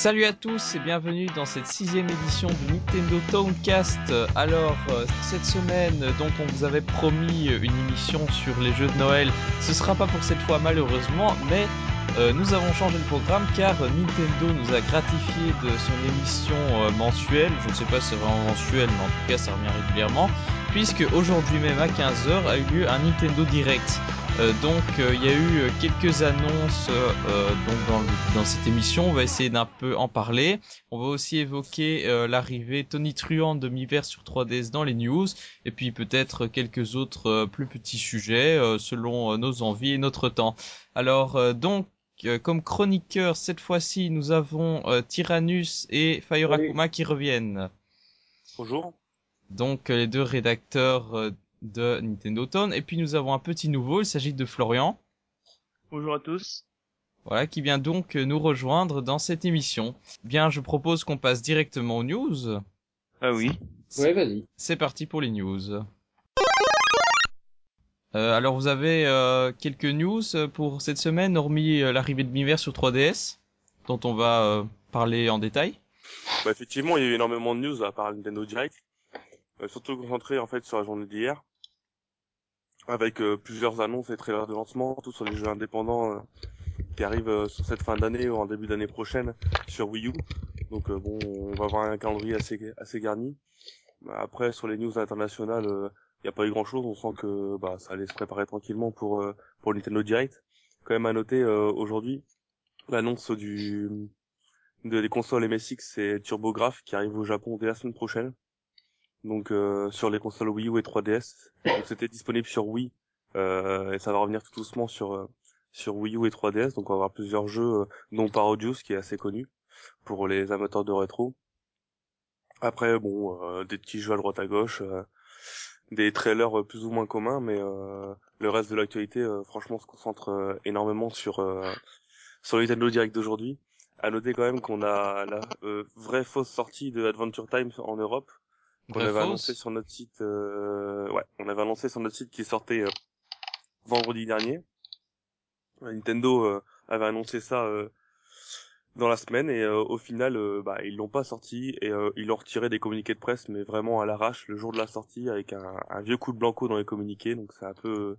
Salut à tous et bienvenue dans cette sixième édition du Nintendo Towncast. Alors euh, cette semaine, donc on vous avait promis une émission sur les jeux de Noël. Ce sera pas pour cette fois malheureusement, mais euh, nous avons changé le programme car Nintendo nous a gratifié de son émission euh, mensuelle. Je ne sais pas si c'est vraiment mensuel, mais en tout cas ça revient régulièrement. Puisque aujourd'hui même à 15h a eu lieu un Nintendo Direct. Euh, donc euh, il y a eu euh, quelques annonces donc dans, dans, cette émission, on va essayer d'un peu en parler. On va aussi évoquer l'arrivée Tony Truant de Miiverse sur 3DS dans les news, et puis peut-être quelques autres plus petits sujets selon nos envies et notre temps. Alors donc comme chroniqueur cette fois-ci nous avons Tyrannus et Fire Akuma qui reviennent. Bonjour. Donc les deux rédacteurs de Nintendo Town. Et puis nous avons un petit nouveau, il s'agit de Florian. Bonjour à tous. Voilà, qui vient donc nous rejoindre dans cette émission. Bien, je propose qu'on passe directement aux news. Ah oui. Ouais, vas-y. C'est parti pour les news. Euh, alors vous avez euh, quelques news pour cette semaine, hormis euh, l'arrivée de Miiverse sur 3DS, dont on va euh, parler en détail. Bah, effectivement, il y a eu énormément de news à part Nintendo Direct, euh, surtout concentré en fait sur la journée d'hier avec euh, plusieurs annonces et trailers de lancement, tout sur les jeux indépendants euh, qui arrivent euh, sur cette fin d'année ou en début d'année prochaine sur Wii U. Donc bon, on va avoir un calendrier assez assez garni. Après, sur les news internationales, il n'y a pas eu grand chose. On sent que bah, ça allait se préparer tranquillement pour pour Nintendo Direct. Quand même à noter aujourd'hui l'annonce du de des consoles MSX et TurboGrafx qui arrivent au Japon dès la semaine prochaine donc euh, sur les consoles Wii U et 3DS. Donc c'était disponible sur Wii euh, et ça va revenir tout doucement sur euh, sur Wii U et 3DS. Donc on va avoir plusieurs jeux, dont Parodius qui est assez connu pour les amateurs de rétro. Après bon, des petits jeux à droite à gauche, des trailers plus ou moins communs, mais le reste de l'actualité franchement se concentre énormément sur sur le Nintendo Direct d'aujourd'hui. À noter quand même qu'on a la vraie fausse sortie de Adventure Time en Europe on avait annoncé sur notre site, euh, ouais, on avait annoncé sur notre site qui sortait euh, vendredi dernier. Nintendo euh, avait annoncé ça dans la semaine et au final, bah, ils l'ont pas sorti et ils l'ont retiré des communiqués de presse, mais vraiment à l'arrache le jour de la sortie avec un, un, vieux coup de blanco dans les communiqués. Donc c'est un peu,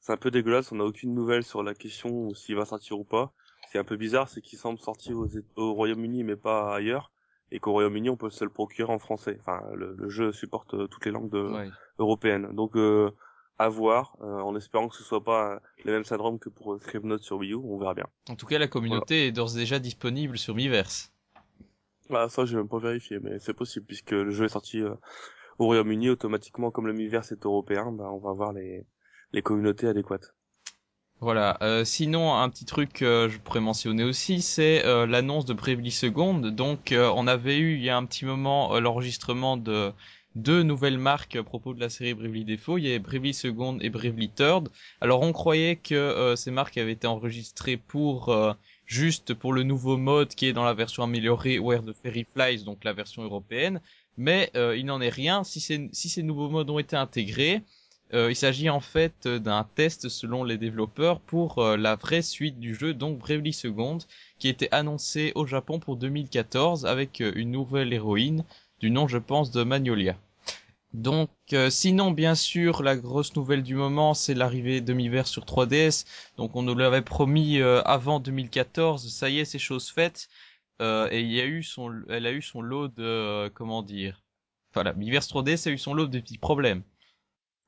c'est un peu dégueulasse. On n'a aucune nouvelle sur la question s'il va sortir ou pas. C'est un peu bizarre, c'est qu'il semble sortir au Royaume-Uni mais pas ailleurs et qu'au Royaume-Uni on peut se le procurer en français. Enfin, le, jeu supporte euh, toutes les langues de, européennes. Donc euh, à voir, euh, en espérant que ce soit pas le même syndrome que pour Scribblenauts sur Wii U, on verra bien. En tout cas, la communauté est d'ores et déjà disponible sur Miiverse. Ah, ça, j'ai même pas vérifié, mais c'est possible puisque le jeu est sorti au Royaume-Uni automatiquement, comme le Miiverse est européen, bah, on va avoir les les communautés adéquates. Voilà. Euh, sinon, un petit truc que je pourrais mentionner aussi, c'est euh, l'annonce de Bravely Second. Donc, euh, on avait eu il y a un petit moment l'enregistrement de deux nouvelles marques à propos de la série Bravely Default. Il y avait Bravely Second et Bravely Third. Alors, on croyait que ces marques avaient été enregistrées pour juste pour le nouveau mode qui est dans la version améliorée Where the Fairy Flies, donc la version européenne. Mais il n'en est rien. Si ces nouveaux modes ont été intégrés, euh, il s'agit en fait d'un test selon les développeurs pour euh, la vraie suite du jeu, donc Bravely Second, qui était annoncé au Japon pour 2014 avec euh, une nouvelle héroïne du nom, je pense, de Magnolia. Donc, sinon, bien sûr, la grosse nouvelle du moment, c'est l'arrivée de Miiverse sur 3DS. Donc, on nous l'avait promis avant 2014. Ça y est, c'est chose faite. et il y a eu son, elle a eu son lot de, comment dire? Voilà, Miiverse 3DS a eu son lot de petits problèmes.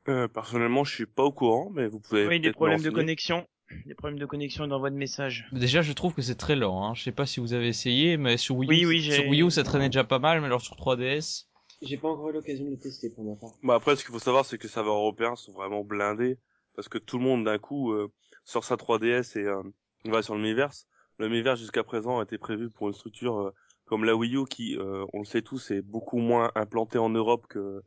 Euh, personnellement, je suis pas au courant, mais vous pouvez. Oui, des problèmes de connexion. Des problèmes de connexion et d'envoi de messages. Déjà, je trouve que c'est très lent. Hein. Je sais pas si vous avez essayé, mais sur Wii, U, sur Wii U, ça traînait déjà pas mal, mais alors sur 3DS. J'ai pas encore eu l'occasion de le tester pour ma part. Bah après, ce qu'il faut savoir, c'est que les serveurs européens sont vraiment blindés parce que tout le monde d'un coup euh, sort sa 3DS et euh, va sur le Miiverse. Le Miiverse jusqu'à présent a été prévu pour une structure euh, comme la Wii U qui, on le sait tous, est beaucoup moins implantée en Europe que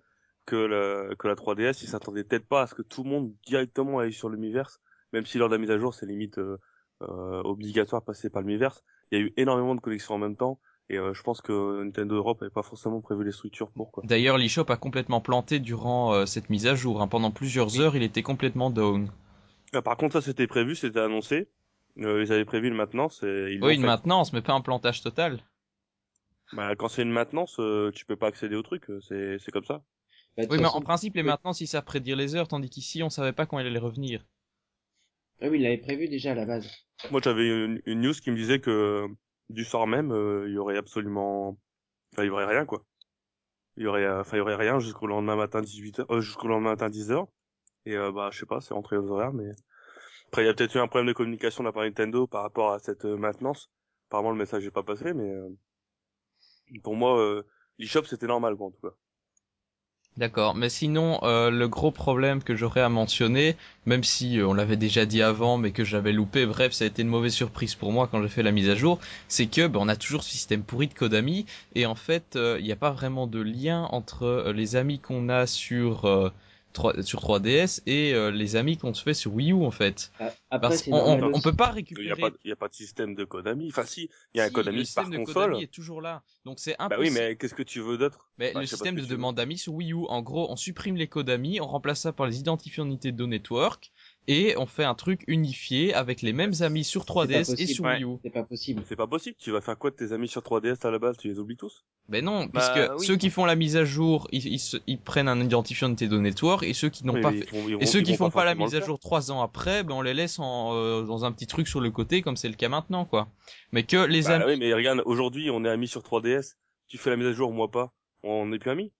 que la, que la 3DS, ils s'attendaient peut-être pas à ce que tout le monde directement aille sur le Miiverse, même si lors de la mise à jour, c'est limite euh, euh, obligatoire de passer par le Miiverse. Il y a eu énormément de connexions en même temps, et euh, je pense que Nintendo Europe n'avait pas forcément prévu les structures pour. Quoi. D'ailleurs, l'eShop a complètement planté durant euh, cette mise à jour. Hein. Pendant plusieurs heures, il était complètement down. Ah, par contre, ça c'était prévu, c'était annoncé. ils avaient prévu une maintenance. Et ils oui, une maintenance, mais pas un plantage total. Bah, quand c'est une maintenance, euh, tu peux pas accéder au truc, euh, c'est comme ça. Bah, Oui, mais façon, en principe, les maintenances, ils savent prédire les heures, tandis qu'ici, on savait pas quand il allait revenir. Ah oui, il l'avait prévu déjà à la base. Moi, j'avais une, une news qui me disait que du soir même, euh, il y aurait absolument, enfin, il y aurait rien quoi. Il y aurait, euh, enfin, il y aurait rien jusqu'au lendemain matin 18h, euh, jusqu'au lendemain matin 10h. Et euh, bah, je sais pas, c'est rentré aux horaires, mais après, il y a peut-être eu un problème de communication de la part de Nintendo par rapport à cette euh, maintenance. Apparemment, le message n'est pas passé, mais euh, pour moi, euh, l'eShop c'était normal quoi en tout cas. D'accord, mais sinon, euh, le gros problème que j'aurais à mentionner, même si euh, on l'avait déjà dit avant, mais que j'avais loupé, bref, ça a été une mauvaise surprise pour moi quand j'ai fait la mise à jour, c'est que ben, on a toujours ce système pourri de Kodami, et en fait, euh, il n'y a pas vraiment de lien entre euh, les amis qu'on a sur euh, 3, sur 3DS et euh, les amis qu'on se fait sur Wii U en fait. Ah, Après, Parce on, on aussi. peut pas Il y a récupérer. pas, il y a pas de système de Konami. Enfin, si, il y a un Si, Konami le par système de console. Konami est toujours là, donc c'est Bah impossible. oui, mais qu'est-ce que tu veux d'autre? Mais Bah, le système de demande d'amis sur Wii U, en gros, on supprime les codes amis, on remplace ça par les identifiants Nintendo Network, et on fait un truc unifié avec les mêmes amis sur C'est pas 3DS et sur ouais. Wii U. C'est pas possible. C'est pas possible. Tu vas faire quoi de tes amis sur 3DS à la base? Tu les oublies tous? Mais non, Bah, puisque oui. ceux qui font la mise à jour, ils, ils, se- ils prennent un identifiant Nintendo Network, et ceux qui n'ont pas fait... font- Et ceux qui font pas la mise à jour trois ans après, ben on les laisse en, euh, dans un petit truc sur le côté, comme c'est le cas maintenant, quoi. Mais que les Bah amis... oui, mais regarde, aujourd'hui, on est amis sur 3DS. Tu fais la mise à jour, moi pas. On n'est plus amis.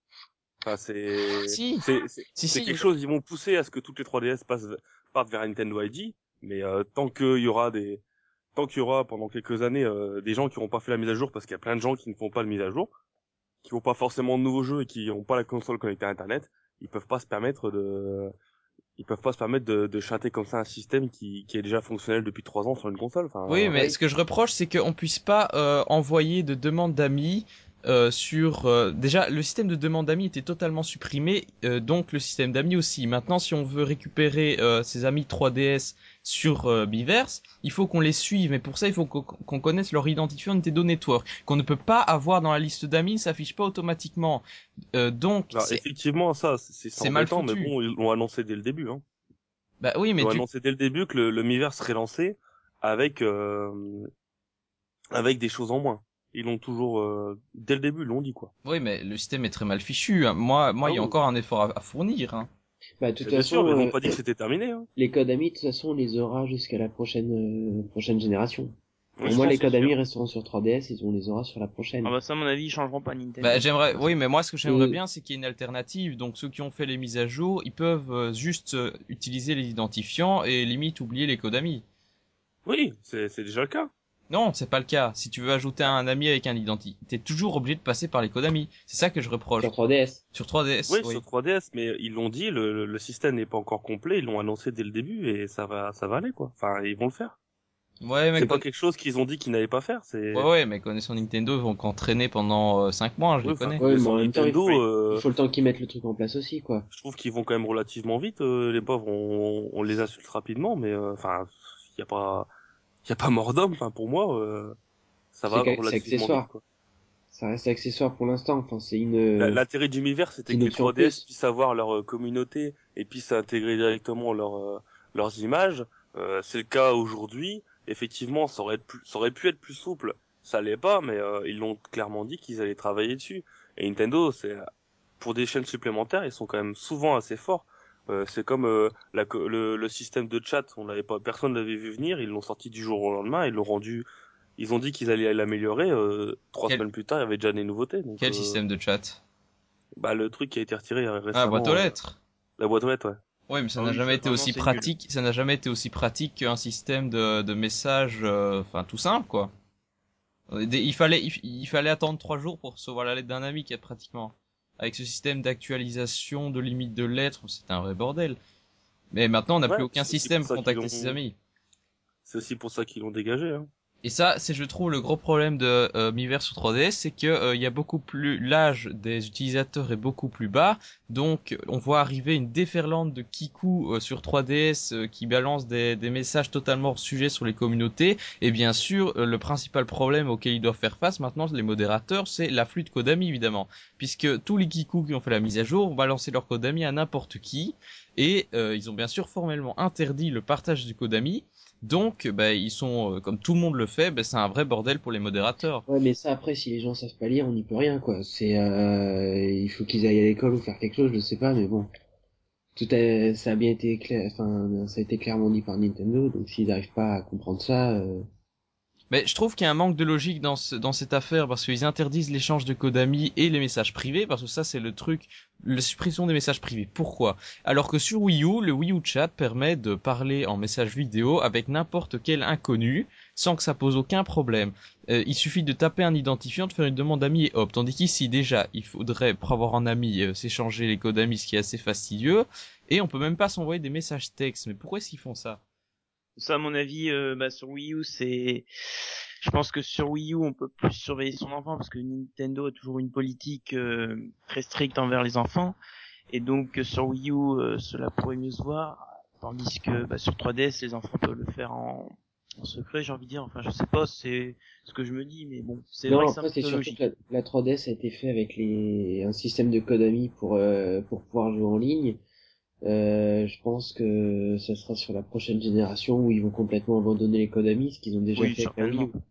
Enfin, c'est, Si. c'est, Si, si. quelque chose, ils vont pousser à ce que toutes les 3DS passent, partent vers Nintendo ID. Mais, euh, tant qu'il y aura des, tant qu'il y aura pendant quelques années, euh, des gens qui n'auront pas fait la mise à jour parce qu'il y a plein de gens qui ne font pas de mise à jour, qui font pas forcément de nouveaux jeux et qui n'ont pas la console connectée à Internet, ils peuvent pas se permettre de, ils peuvent pas se permettre de, de chanter comme ça un système qui, qui est déjà fonctionnel depuis trois ans sur une console. Enfin, Oui, mais oui. ce que je reproche, c'est qu'on puisse pas euh, envoyer de demande d'amis euh, sur. euh, Déjà, le système de demande d'amis était totalement supprimé, euh, donc le système d'amis aussi. Maintenant, si on veut récupérer euh, ses amis 3DS sur euh, Miiverse, il faut qu'on les suive, mais pour ça, il faut qu'on connaisse leur identifiant Nintendo Network, qu'on ne peut pas avoir dans la liste d'amis, ça s'affiche pas automatiquement. Euh, donc, Alors, effectivement, ça, c'est mal embêtant, mais bon, ils l'ont annoncé dès le début. Hein. bah oui, mais Ils ont du- annoncé dès le début que le, le Miiverse serait lancé avec euh, avec des choses en moins. Ils l'ont toujours euh, dès le début, ils l'ont dit quoi. oui, mais le système est très mal fichu. hein. Moi, moi, Ah il y a oui. encore un effort à, à fournir. Hein. Bah, de toute Bien sûr, façon, mais ils euh, n'ont pas dit que c'était terminé. Hein. les codes amis, de toute façon, on les aura jusqu'à la prochaine, euh, prochaine génération. Oui, Pour moi, les codes sûr. amis resteront sur 3DS et on les aura sur la prochaine. Ah bah ça, à mon avis, ils changeront pas Nintendo. Bah, j'aimerais, oui, mais moi, ce que j'aimerais bien, c'est qu'il y ait une alternative. Donc, ceux qui ont fait les mises à jour, ils peuvent euh, juste euh, utiliser les identifiants et limite oublier les codes amis. Oui, c'est c'est déjà le cas. Non, c'est pas le cas. Si tu veux ajouter un ami avec un identifiant, t'es toujours obligé de passer par les codes amis. C'est ça que je reproche. Sur 3DS. Sur 3DS, Oui, oui. sur 3DS, mais ils l'ont dit, le, le- système n'est pas encore complet. Ils l'ont annoncé dès le début et ça va ça va aller quoi. Enfin, ils vont le faire. Ouais, mais C'est pas quelque chose qu'ils ont dit qu'ils n'allaient pas faire. C'est ouais, ouais, mais connaissant Nintendo, ils vont qu'en traîner pendant 5 mois, je Oui, les connais. Ouais, mais sur en même temps, il Nintendo, faut- euh, Il faut le temps qu'ils mettent le truc en place aussi, quoi. je trouve qu'ils vont quand même relativement vite. euh, les pauvres, on, on les insulte rapidement, mais euh, enfin, il y a pas, y a pas mort d'homme. Enfin, pour moi, euh, ça va relativement accessoire. vite. Quoi. Ça reste accessoire pour l'instant. Enfin, c'est une. La- L'intérêt du Miiverse, c'était que les option 3DS plus. puissent avoir leur euh, communauté et puissent intégrer directement leur, euh, leurs images. Euh, c'est le cas aujourd'hui. Effectivement, ça aurait, pu, ça aurait pu être plus souple. Ça l'est pas, mais euh, ils l'ont clairement dit qu'ils allaient travailler dessus. Et Nintendo, c'est pour des chaînes supplémentaires, ils sont quand même souvent assez forts. Euh, c'est comme euh, la, le, le système de chat, on l'avait pas, personne l'avait vu venir. Ils l'ont sorti du jour au lendemain. Ils l'ont rendu. Ils ont dit qu'ils allaient l'améliorer. Euh, trois Quel- semaines plus tard, il y avait déjà des nouveautés. Donc, Quel euh, système de chat? bah, le truc qui a été retiré euh, récemment. Ah, boîte aux euh, lettres. La boîte aux lettres, ouais. Oui, mais ça Ah n'a oui, jamais été aussi pratique. Ça n'a jamais été aussi pratique qu'un système de, de messages, euh, enfin tout simple quoi. Euh, Il fallait, il, il fallait attendre trois jours pour recevoir la lettre d'un ami, qui pratiquement. Avec ce système d'actualisation, de limite de lettres, c'était un vrai bordel. Mais maintenant, on n'a Ouais, plus aucun système pour contacter ses amis. C'est aussi pour ça qu'ils l'ont dégagé. Hein. Et ça, c'est je trouve le gros problème de euh, Miiverse sur 3DS, c'est que euh, il y a beaucoup plus l'âge des utilisateurs est beaucoup plus bas, donc on voit arriver une déferlante de kikou euh, sur 3DS euh, qui balance des, des messages totalement hors sujet sur les communautés. Et bien sûr, le principal problème auquel ils doivent faire face maintenant, les modérateurs, c'est l'afflux de Kodami évidemment, puisque tous les kikou qui ont fait la mise à jour vont balancer leur Kodami à n'importe qui, et ils ont bien sûr formellement interdit le partage du Kodami. Donc, bah, ils sont, euh, comme tout le monde le fait, bah, c'est un vrai bordel pour les modérateurs. Ouais, mais ça après, si les gens savent pas lire, on n'y peut rien, quoi. C'est, euh, il faut qu'ils aillent à l'école ou faire quelque chose, je sais pas, mais bon. Tout a, ça a bien été clair, enfin, ça a été clairement dit par Nintendo, donc s'ils n'arrivent pas à comprendre ça, euh, Mais je trouve qu'il y a un manque de logique dans, ce- dans cette affaire parce qu'ils interdisent l'échange de code amis et les messages privés parce que ça c'est le truc, la suppression des messages privés. Pourquoi? Alors que sur Wii U, le Wii U Chat permet de parler en message vidéo avec n'importe quel inconnu sans que ça pose aucun problème. Euh, il suffit de taper un identifiant, de faire une demande d'amis et hop. Tandis qu'ici déjà, il faudrait pour avoir un ami euh, s'échanger les codes amis, ce qui est assez fastidieux, et on peut même pas s'envoyer des messages textes. Mais pourquoi est-ce qu'ils font ça? Ça, à mon avis, euh, bah, sur Wii U, c'est, je pense que sur Wii U, on peut plus surveiller son enfant parce que Nintendo a toujours une politique euh, très stricte envers les enfants. Et donc, euh, sur Wii U, euh, cela pourrait mieux se voir. Tandis que, bah, sur 3DS, les enfants peuvent le faire en, en secret, j'ai envie de dire. Enfin, je sais pas, c'est ce que je me dis, mais bon, c'est vrai que c'est surtout que la, la 3DS a été fait avec les, un système de code ami pour, euh, pour pouvoir jouer en ligne. Euh, je pense que ça sera sur la prochaine génération où ils vont complètement abandonner les codes amis, ce qu'ils ont déjà Oui, fait avec la Wii U. certainement.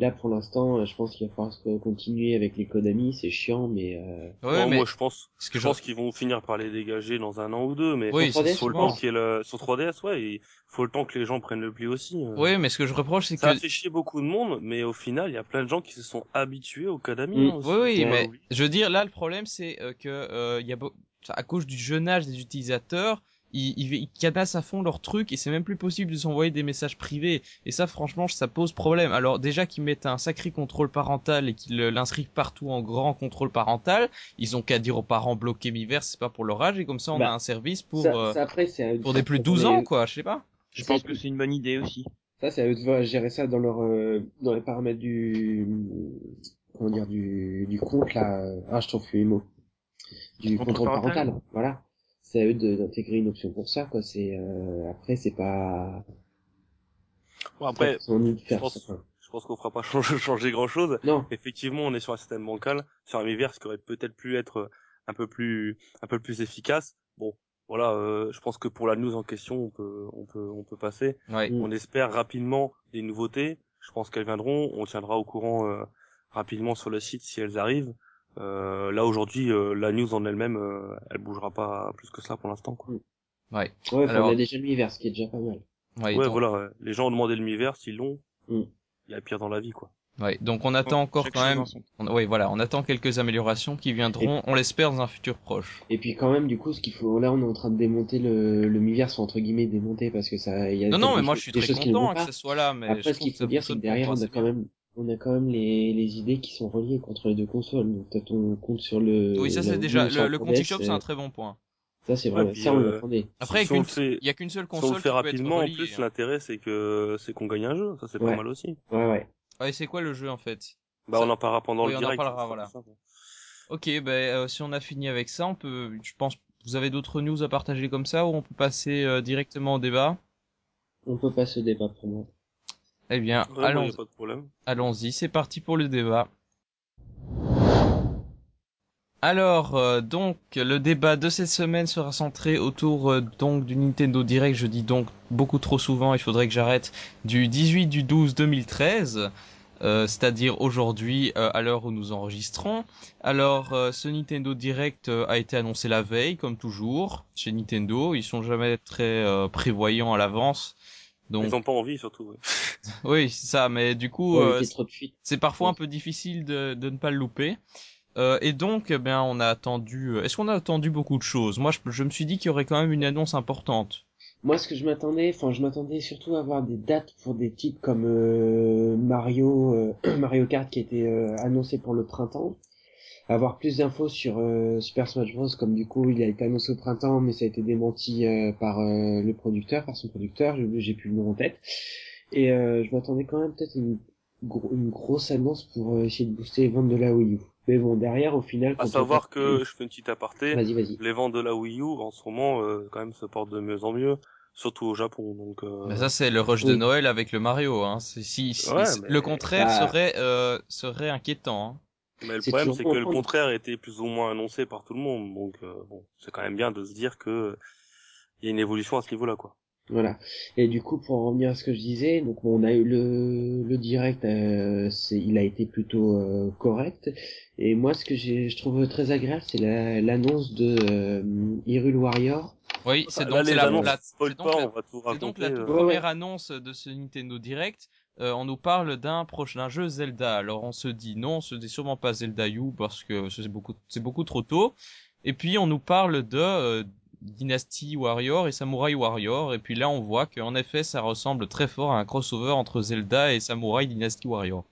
Là, pour l'instant, euh, je pense qu'il va falloir continuer avec les codes amis, c'est chiant, mais euh, Ouais, Bon, mais Moi, je pense, ce que je je- pense qu'ils vont finir par les dégager dans un an ou deux, mais Oui, Sur 3DS, faut le temps qu'il le, sur 3DS, ouais, il faut le temps que les gens prennent le pli aussi. euh. Oui, mais ce que je reproche, c'est Ça que a fait chier beaucoup de monde, mais au final, il y a plein de gens qui se sont habitués au Kadami. Mm. hein. Oui, oui, mais je veux dire, là, le problème, c'est euh, que euh, il y a beau- enfin, à cause du jeune âge des utilisateurs, ils, ils, ils canassent à fond leur truc et c'est même plus possible de s'envoyer des messages privés. Et ça, franchement, ça pose problème. Alors déjà qu'ils mettent un sacré contrôle parental et qu'ils l'inscrivent partout en grand contrôle parental, ils ont qu'à dire aux parents bloquer Miiverse, c'est pas pour leur âge et comme ça, on Bah, a un service pour ça, euh, ça, après, pour des plus de tourner- 12 ans, quoi. Je sais pas. Je pense que c'est une bonne idée aussi. Ça, c'est à eux de voir- gérer ça dans leur, euh, dans les paramètres du, comment dire, du, du compte, là. euh, Ah, je trouve les mots. Du Contrôle contrôle parental. parental. Voilà. C'est à eux d'intégrer une option pour ça, quoi. C'est, euh, après, c'est pas, Bon, après, je pense, je pense qu'on fera pas changer, changer grand chose. Non. Effectivement, on est sur un système bancal, sur un Miiverse qui aurait peut-être pu être euh, un peu plus, un peu plus efficace. Bon, voilà, euh, je pense que pour la news en question, on peut, on peut, on peut passer. Ouais. Mm. On espère rapidement des nouveautés. Je pense qu'elles viendront. On tiendra au courant euh, rapidement sur le site si elles arrivent. Euh, là aujourd'hui, euh, la news en elle-même, euh, elle bougera pas plus que ça pour l'instant. Quoi. Ouais. Ouais, Alors- on a déjà le Miiverse, ce qui est déjà pas mal. Ouais, ouais, voilà. ouais. Les gens ont demandé le Miiverse, ils l'ont. Mm. Il y a pire dans la vie, quoi. ouais. Donc on attend encore quand même. son. On, oui, voilà, on attend quelques améliorations qui viendront, on l'espère, dans un futur proche. Et puis quand même, du coup, ce qu'il faut, là, on est en train de démonter le, le Miiverse, entre guillemets, démonter, parce que ça, il y a Non, non, des mais moi je suis des très choses qui ne content vont hein, que pas. ce soit là, mais Après, je ce qu'il faut ça dire, c'est que derrière, on a quand même, on a quand même les, les idées qui sont reliées contre les deux consoles. Donc, t'as ton compte sur le. Oui, ça la c'est déjà le, le 3DS, compte eShop, c'est euh, un très bon point. Ça, c'est vrai. ça, on euh, l'attendait. Après, si on il le fait, y a qu'une seule si on console le fait rapidement, en plus, hein. l'intérêt, c'est que, c'est qu'on gagne un jeu. Ça, c'est Ouais. pas mal aussi. Ouais, ouais. Ouais, c'est quoi le jeu en fait? Bah, Ça- on en parlera pendant Oui, le on en direct. parlera, ça sera voilà. Ok, ben euh, si on a fini avec ça, on peut, je pense, vous avez d'autres news à partager comme ça ou on peut passer euh, directement au débat? On peut pas se débat pour moi. Eh bien, Ouais, moi, allons, y a pas de problème. allons-y, c'est parti pour le débat. Alors, euh, donc, le débat de cette semaine sera centré autour euh, donc du Nintendo Direct. Je dis donc beaucoup trop souvent, il faudrait que j'arrête. Du 18 du 12 2013, euh, c'est-à-dire aujourd'hui euh, à l'heure où nous enregistrons. Alors, euh, ce Nintendo Direct a été annoncé la veille, comme toujours, chez Nintendo. Ils sont jamais très prévoyants à l'avance. Donc, Ils ont pas envie, surtout. ouais. oui, c'est ça. Mais du coup, Ouais, euh, c'est parfois un peu difficile de, de ne pas le louper. Euh, et donc, eh bien, on a attendu. euh, Est-ce qu'on a attendu beaucoup de choses? Moi, je, je me suis dit qu'il y aurait quand même une annonce importante. Moi, ce que je m'attendais, enfin, je m'attendais surtout à avoir des dates pour des titres comme euh, Mario, euh, Mario Kart qui était euh, annoncé pour le printemps. Avoir plus d'infos sur euh, Super Smash Bros. Comme du coup, il a été annoncé au printemps, mais ça a été démenti euh, par euh, le producteur, par son producteur. J'ai plus le nom en tête. Et euh, je m'attendais quand même peut-être à une, gro- une grosse annonce pour euh, essayer de booster les ventes de la Wii U. Mais bon, derrière, au final, À savoir que, je fais une petite aparté, Vas-y, vas-y. les ventes de la Wii U, en ce moment, euh, quand même, se portent de mieux en mieux. Surtout au Japon, donc, euh, Mais ça, c'est le rush de. Noël avec le Mario. Hein. Si, si- Ouais, si- mais- Le contraire Bah. serait euh, serait inquiétant. Hein. Mais le problème, c'est que le contraire était plus ou moins annoncé par tout le monde. Donc, euh, bon, c'est quand même bien de se dire que il y a une évolution à ce niveau-là, quoi. Voilà. Et du coup, pour revenir à ce que je disais, donc on a eu le, le direct, euh, c'est, il a été plutôt euh, correct. Et moi, ce que j'ai, je trouve très agréable, c'est la, l'annonce de euh, Hyrule Warrior. Oui, c'est Là, donc la, la- donc la- donc la toute euh. Première annonce de ce Nintendo Direct. Euh, on nous parle d'un prochain jeu Zelda. Alors on se dit non, ce n'est sûrement pas Zelda U parce que c'est beaucoup, trop tôt. Et puis on nous parle de euh, Dynasty Warrior et Samurai Warrior. Et puis là on voit qu'en effet ça ressemble très fort à un crossover entre Zelda et Samurai Dynasty Warrior.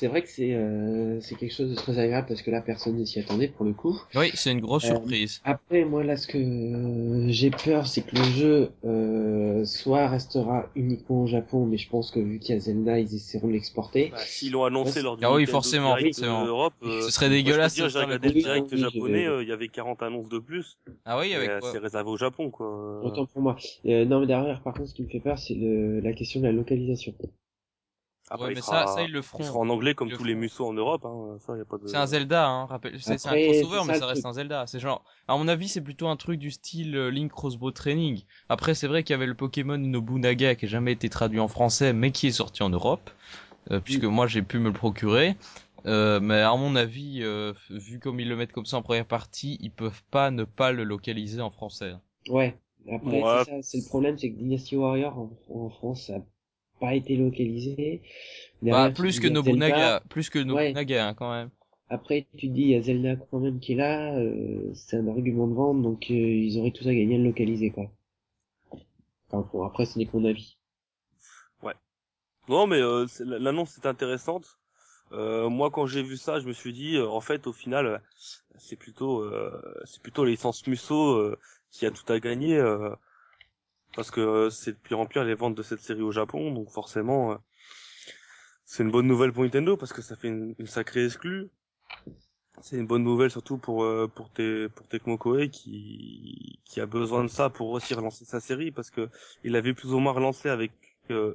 C'est vrai que c'est, euh, c'est quelque chose de très agréable parce que là, personne ne s'y attendait pour le coup. Oui, c'est une grosse Euh, surprise. Après, moi, là, ce que euh, j'ai peur, c'est que le jeu euh, soit restera uniquement au Japon, mais je pense que vu qu'il y a Zelda, ils essaieront de l'exporter. Bah, S'ils l'ont annoncé lors du Ah oui, forcément, Direct forcément. de Europe, euh, Ce serait moi, je peux dégueulasse J'ai regardé le direct oui, japonais, je- euh, il y avait 40 annonces de plus. Ah oui, avec quoi C'est réservé au Japon, quoi. Autant pour moi. Euh, non, mais derrière, par contre, ce qui me fait peur, c'est la question de la localisation. Après, Ouais, il mais sera- ça, ça ils le Il feront. sera en anglais comme le tous les musos en Europe, hein. Ça, y a pas de. C'est un Zelda, hein, rappelle. C'est un crossover, mais ça, reste un Zelda. C'est genre, à mon avis, c'est plutôt un truc du style euh, Link Crossbow Training. Après, c'est vrai qu'il y avait le Pokémon Nobunaga qui a jamais été traduit en français, mais qui est sorti en Europe, euh, puisque moi j'ai pu me le procurer. Euh, mais à mon avis, euh, vu comme ils le mettent comme ça en première partie, ils peuvent pas ne pas le localiser en français. Ouais. Après, Ouais. c'est ça, c'est le problème, c'est que Dynasty Warrior en, en France, ça a pas été localisé. Derrière, Bah, plus que Nobunaga, plus que Ouais. Nobunaga hein, quand même. Après, tu te dis, il y a Zelda quand même qui est là, euh, c'est un argument de vente, donc euh, ils auraient tous à gagner à le localiser, quoi. Enfin, bon, après, ce n'est que mon avis. Non, mais euh, l'annonce est intéressante. Euh, moi, quand j'ai vu ça, je me suis dit, euh, en fait, au final, c'est plutôt, euh, c'est plutôt les licences Musso euh, qui a tout à gagner, euh, parce que euh, c'est de puis remplir les ventes de cette série au Japon, donc forcément, euh, c'est une bonne nouvelle pour Nintendo parce que ça fait une, une sacrée exclue. C'est une bonne nouvelle surtout pour euh, pour tes pour Tecmo Koei qui qui a besoin de ça pour aussi relancer sa série parce que il avait plus ou moins relancé avec euh,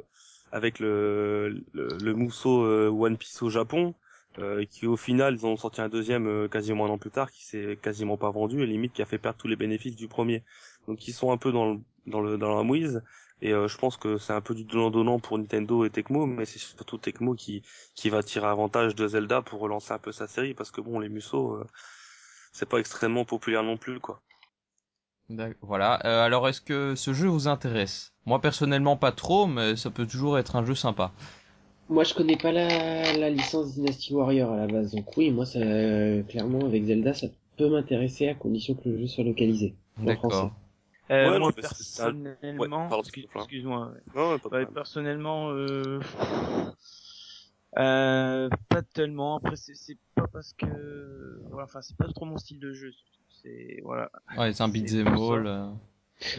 avec le le, le Musso One Piece au Japon euh, qui au final ils ont sorti un deuxième euh, quasiment un an plus tard qui s'est quasiment pas vendu et limite qui a fait perdre tous les bénéfices du premier donc ils sont un peu dans le dans le dans la mouise et euh, je pense que c'est un peu du donnant donnant pour Nintendo et Tecmo mais c'est surtout Tecmo qui qui va tirer avantage de Zelda pour relancer un peu sa série parce que bon les Musso euh, c'est pas extrêmement populaire non plus quoi Voilà. Euh, alors, est-ce que ce jeu vous intéresse? Moi, personnellement, pas trop, mais ça peut toujours être un jeu sympa. Moi, je connais pas la, la licence Dynasty Warrior à la base, donc oui, moi, ça, euh, clairement, avec Zelda, ça peut m'intéresser à condition que le jeu soit localisé. En français. D'accord. Euh, Ouais, moi personnellement, Ouais, pardon, excuse- excuse-moi. ouais. personnellement, euh... euh, pas tellement. Après, c'est c'est pas parce que, voilà, enfin, c'est pas trop mon style de jeu. C'est voilà. Ouais, c'est un beat'em all. euh,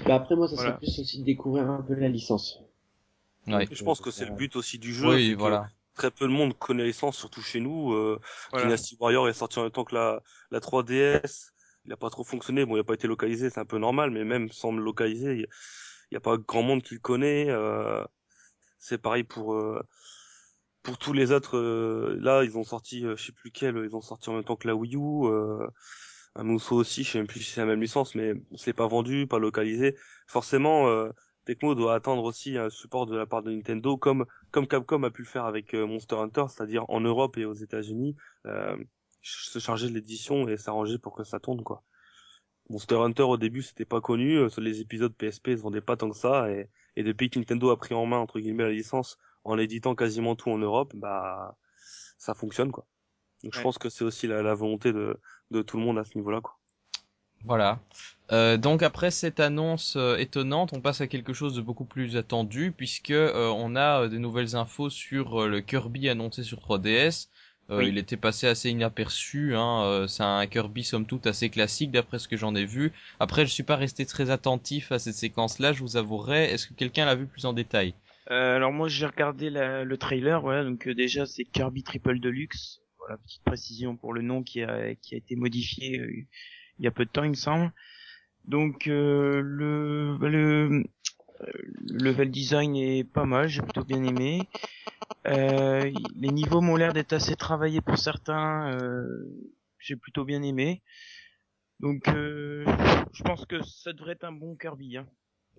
Bah, après, moi, ça Voilà. serait plus aussi de découvrir un peu la licence. Ouais. Je pense que c'est le but aussi du jeu Oui, voilà. très peu de monde connaît les licences surtout chez nous euh, Voilà. Dynasty Warrior est sorti en même temps que la la 3DS il a pas trop fonctionné bon il a pas été localisé c'est un peu normal mais même sans le localiser il y, il y a pas grand monde qui le connaît euh, c'est pareil pour euh, pour tous les autres euh, là ils ont sorti euh, je sais plus quel ils ont sorti en même temps que la Wii U euh, un Musso aussi je sais même plus si c'est la même licence mais c'est pas vendu pas localisé forcément euh, Tecmo doit attendre aussi un support de la part de Nintendo comme comme Capcom a pu le faire avec euh, Monster Hunter c'est-à-dire en Europe et aux États-Unis euh, se charger de l'édition et s'arranger pour que ça tourne quoi. Monster Hunter au début c'était pas connu euh, les épisodes PSP ils se vendaient pas tant que ça et, et depuis que Nintendo a pris en main entre guillemets la licence en éditant quasiment tout en Europe bah ça fonctionne quoi. Donc je pense que c'est aussi la, la volonté de de tout le monde à ce niveau là quoi Voilà. Euh, donc après cette annonce euh, étonnante, on passe à quelque chose de beaucoup plus attendu puisque euh, on a euh, des nouvelles infos sur euh, le Kirby annoncé sur 3DS. Euh, Oui. Il était passé assez inaperçu. Hein, euh, c'est un Kirby somme toute assez classique d'après ce que j'en ai vu. Après, je suis pas resté très attentif à cette séquence-là. Je vous avouerai. Est-ce que quelqu'un l'a vu plus en détail? Euh, alors moi j'ai regardé la- le trailer, voilà, donc euh, déjà c'est Kirby Triple Deluxe, voilà petite précision pour le nom qui a qui a été modifié euh, il y a peu de temps il me semble. Donc euh, le le euh, le level design est pas mal, j'ai plutôt bien aimé. Euh, les niveaux m'ont l'air d'être assez travaillés pour certains, euh, j'ai plutôt bien aimé. Donc euh, je pense que ça devrait être un bon Kirby. Hein.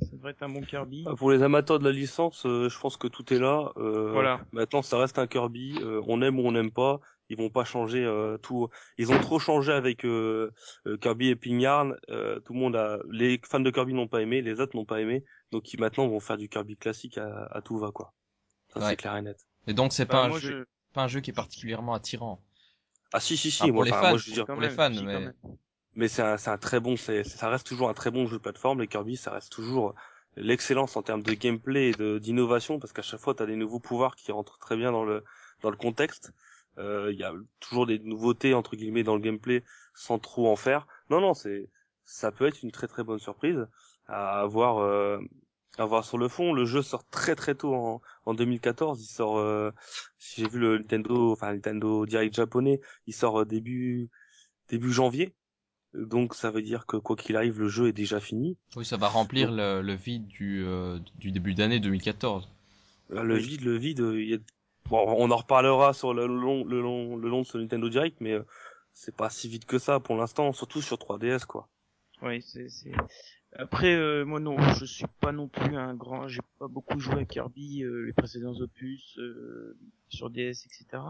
Ça devrait être un bon Kirby. Ah, Pour les amateurs de la licence, euh, je pense que tout est là. Voilà. Maintenant, ça reste un Kirby. euh, on aime ou on n'aime pas. Ils vont pas changer euh, tout. Ils ont trop changé avec euh, euh, Kirby et Ping Yarn. Euh, tout le monde a. Les fans de Kirby n'ont pas aimé, les autres n'ont pas aimé. Donc ils maintenant vont faire du Kirby classique à, à tout va quoi. Ça Ouais. c'est clair et net. Et donc c'est Bah, pas un jeu, je... pas un jeu qui est particulièrement attirant. Ah si si si. Ah, pour moi, les enfin, fans, moi, je veux dire, pour les même, fans, si, quand mais- c'est un, c'est un très bon, c'est, ça reste toujours un très bon jeu de plateforme. Les Kirby, ça reste toujours l'excellence en termes de gameplay et de, d'innovation, parce qu'à chaque fois, tu as des nouveaux pouvoirs qui rentrent très bien dans le, dans le contexte. Euh, Il y a toujours des nouveautés entre guillemets dans le gameplay sans trop en faire. Non, non, c'est, ça peut être une très très bonne surprise à avoir, euh, à voir sur le fond. Le jeu sort très très tôt en, en 2014. Il sort, euh, si j'ai vu le Nintendo, enfin Nintendo Direct japonais, il sort euh, début début janvier. Donc ça veut dire que quoi qu'il arrive, le jeu est déjà fini. Oui, ça va remplir le, le vide du, euh, du début d'année 2014. Là, le vide, le vide, euh, il y a... bon, on en reparlera sur le long, le long, le long de ce Nintendo Direct, mais euh, c'est pas si vite que ça pour l'instant, surtout sur 3DS quoi. Oui, c'est, c'est... Après, euh, moi non, je suis pas non plus un grand, j'ai pas beaucoup joué à Kirby, euh, les précédents opus euh, sur DS, etc.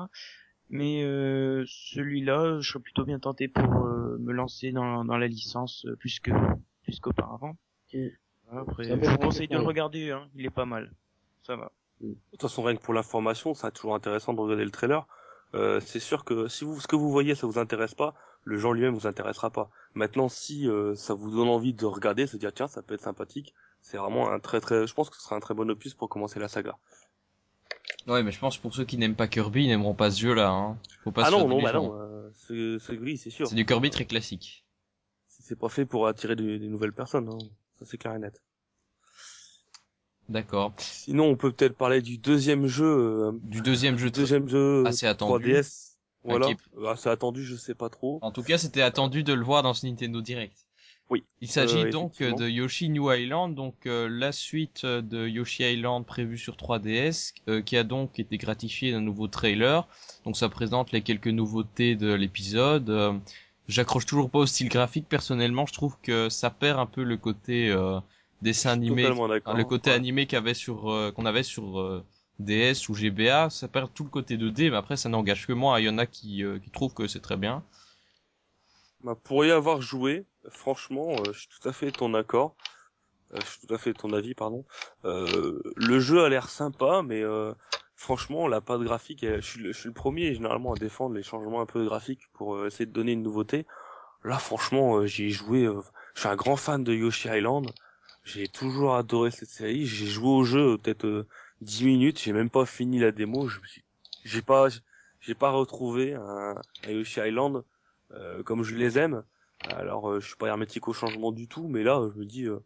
Mais euh, celui-là, je serais plutôt bien tenté pour euh, me lancer dans, dans la licence euh, plus que plus qu'auparavant. Mm. Après, je vous conseille de le regarder, hein, il est pas mal. Ça va. De toute façon, rien que pour l'information, c'est toujours intéressant de regarder le trailer. Euh, c'est sûr que si vous, ce que vous voyez, ça vous intéresse pas, le en lui-même vous intéressera pas. Maintenant, si euh, ça vous donne envie de regarder, se dire tiens, ça peut être sympathique, c'est vraiment un très très, je pense que ce sera un très bon opus pour commencer la saga. Ouais, mais je pense que pour ceux qui n'aiment pas Kirby, ils n'aimeront pas ce jeu-là. Hein. Faut pas ah se non, faire non, bah non, euh, c'est c'est oui, c'est sûr. C'est du Kirby très classique. C'est pas fait pour attirer des, des nouvelles personnes, hein. ça c'est clair et net. D'accord. Sinon, on peut peut-être parler du deuxième jeu, euh, Du deuxième jeu deuxième jeu assez attendu. 3DS. Voilà, Qui Ah, c'est attendu, je sais pas trop. En tout cas, c'était attendu de le voir dans ce Nintendo Direct. Oui. Il s'agit Euh, donc de Yoshi New Island, donc euh, la suite euh, de Yoshi Island prévue sur 3DS, euh, qui a donc été gratifiée d'un nouveau trailer. Donc ça présente les quelques nouveautés de l'épisode. Euh, J'accroche toujours pas au style graphique. Personnellement, je trouve que ça perd un peu le côté euh, dessin animé, le côté Ouais. animé qu'avait sur euh, qu'on avait sur euh, DS ou GBA. Ça perd tout le côté 2D, mais après ça n'engage que moi. Il y en a qui, euh, qui trouvent que c'est très bien. Bah, pour y avoir joué, franchement, euh, je suis tout à fait ton accord. Euh, je suis tout à fait ton avis, pardon. Euh, le jeu a l'air sympa, mais euh, franchement, la patte graphique, je suis, le, je suis le premier généralement à défendre les changements un peu graphiques pour essayer de donner une nouveauté. Là, franchement, j'y ai joué. je suis un grand fan de Yoshi Island. J'ai toujours adoré cette série. J'ai joué au jeu euh, peut-être euh, 10 minutes. J'ai même pas fini la démo. Je J'ai pas, j'ai pas retrouvé un, un Yoshi Island euh, comme je les aime. Alors, euh, je suis pas hermétique au changement du tout, mais là, je me dis, euh,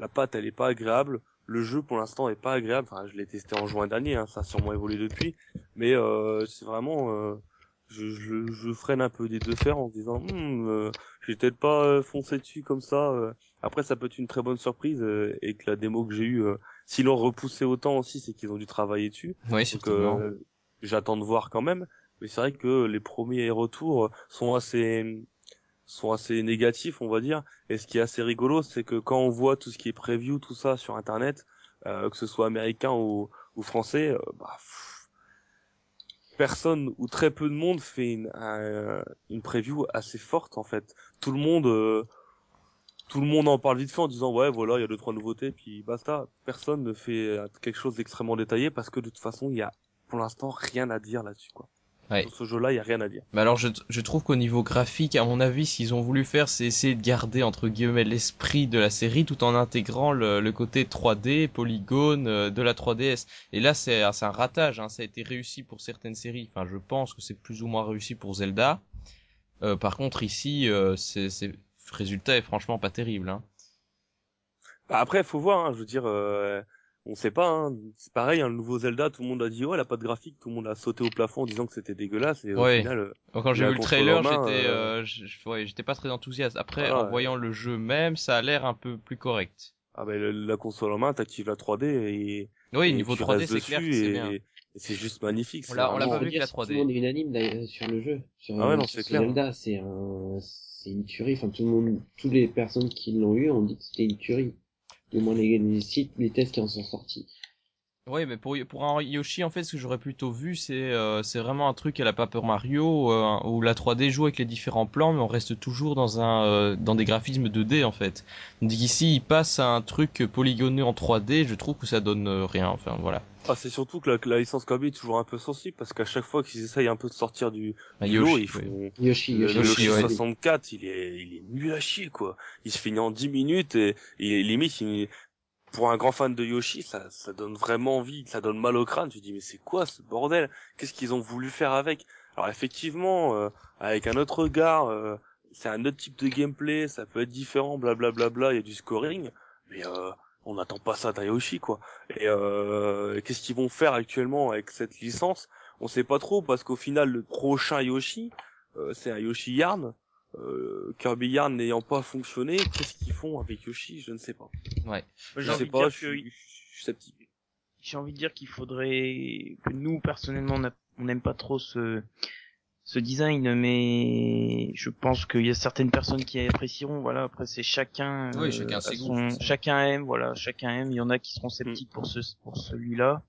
la pâte, elle est pas agréable. Le jeu, pour l'instant, est pas agréable. Enfin, je l'ai testé en juin dernier, hein, ça a sûrement évolué depuis. Mais euh, c'est vraiment, je, je, je freine un peu des deux fers en se disant, hmm, euh, je vais peut-être pas euh, foncer dessus comme ça. euh. Après, ça peut être une très bonne surprise euh, et que la démo que j'ai eue, euh, s'ils l'ont repoussé autant aussi, c'est qu'ils ont dû travailler dessus. Oui, Donc, euh, j'attends de voir quand même. Mais c'est vrai que les premiers retours sont assez sont assez négatifs, on va dire. Et ce qui est assez rigolo, c'est que quand on voit tout ce qui est preview, tout ça sur Internet, euh, que ce soit américain ou, ou français, bah, pff, personne ou très peu de monde fait une, un- une preview assez forte en fait. Tout le monde, euh, tout le monde en parle vite fait en disant ouais voilà il y a deux trois nouveautés puis basta. Personne ne fait euh, quelque chose d'extrêmement détaillé parce que de toute façon il y a pour l'instant rien à dire là-dessus quoi. Ouais. Sur ce jeu-là il y a rien à dire. Mais alors je, je trouve qu'au niveau graphique, à mon avis, ce qu'ils ont voulu faire, c'est essayer de garder entre guillemets l'esprit de la série tout en intégrant le, le côté 3D, polygone euh, de la 3DS. Et là, c'est c'est un ratage. Hein. Ça a été réussi pour certaines séries. Enfin, je pense que c'est plus ou moins réussi pour Zelda. Euh, par contre, ici, euh, c'est c'est- le résultat est franchement pas terrible. Hein. Bah, après, faut voir, hein, je veux dire, euh, on sait pas, hein, c'est pareil, hein, le nouveau Zelda, tout le monde a dit, ouais, elle a pas de graphique, tout le monde a sauté au plafond en disant que c'était dégueulasse, et Ouais. au final, euh, quand j'ai La vu le trailer, j'étais, euh, euh, ouais, j'étais pas très enthousiaste. Après, Voilà, en ouais. voyant le jeu même, ça a l'air un peu plus correct. ah ben, le- la console en main, t'actives la 3D et, Oui, et niveau tu 3D, restes c'est clair c'est bien. et c'est juste magnifique. On c'est l'a- on l'a pas vu que la si 3D. Tout le monde est unanime d'ailleurs, sur le jeu. Sur, Ah ouais, non, c'est ce clair. Zelda, c'est un, c'est une tuerie. Enfin, tout le monde, toutes les personnes qui l'ont eu ont dit que c'était une tuerie. Les, les sites, les tests qui en sont sortis. Oui, mais pour, pour un Yoshi, en fait, ce que j'aurais plutôt vu, c'est euh, c'est vraiment un truc à la Paper Mario, euh, où la 3D joue avec les différents plans, mais on reste toujours dans un euh, dans des graphismes 2D, en fait. Donc ici, il passe à un truc polygoné en 3D, je trouve que ça donne euh, rien, enfin, voilà. Ah, c'est surtout que la, que la licence Kirby est toujours un peu sensible, parce qu'à chaque fois qu'ils essayent un peu de sortir du, Un du lot, Yoshi, ils font... ouais. Yoshi, Yoshi, le Yoshi, Yoshi ouais. 64, il est, il est nul à chier, quoi. Il se finit en 10 minutes et, et limite, il- pour un grand fan de Yoshi, ça, ça donne vraiment envie, ça donne mal au crâne. Tu dis, mais c'est quoi ce bordel? Qu'est-ce qu'ils ont voulu faire avec? Alors effectivement, euh, avec un autre regard, euh, c'est un autre type de gameplay, ça peut être différent, blablabla, il y a du scoring, mais euh, on n'attend pas ça d'un Yoshi, quoi. Et qu'est-ce qu'ils vont faire actuellement avec cette licence? On sait pas trop, parce qu'au final, le prochain Yoshi, c'est un Yoshi Yarn. Euh, Kirby Yarn n'ayant pas fonctionné, qu'est-ce qu'ils font avec Yoshi? Je ne sais pas. Ouais. Je J'ai sais envie de pas, dire je que suis, je j'ai envie de dire qu'il faudrait que nous personnellement on n'aime pas trop ce ce design mais je pense qu'il y a certaines personnes qui apprécieront. Voilà après c'est chacun Oui, euh, chacun ses son- chacun aime voilà chacun aime. Il y en a qui seront sceptiques Mm. pour ce pour celui-là.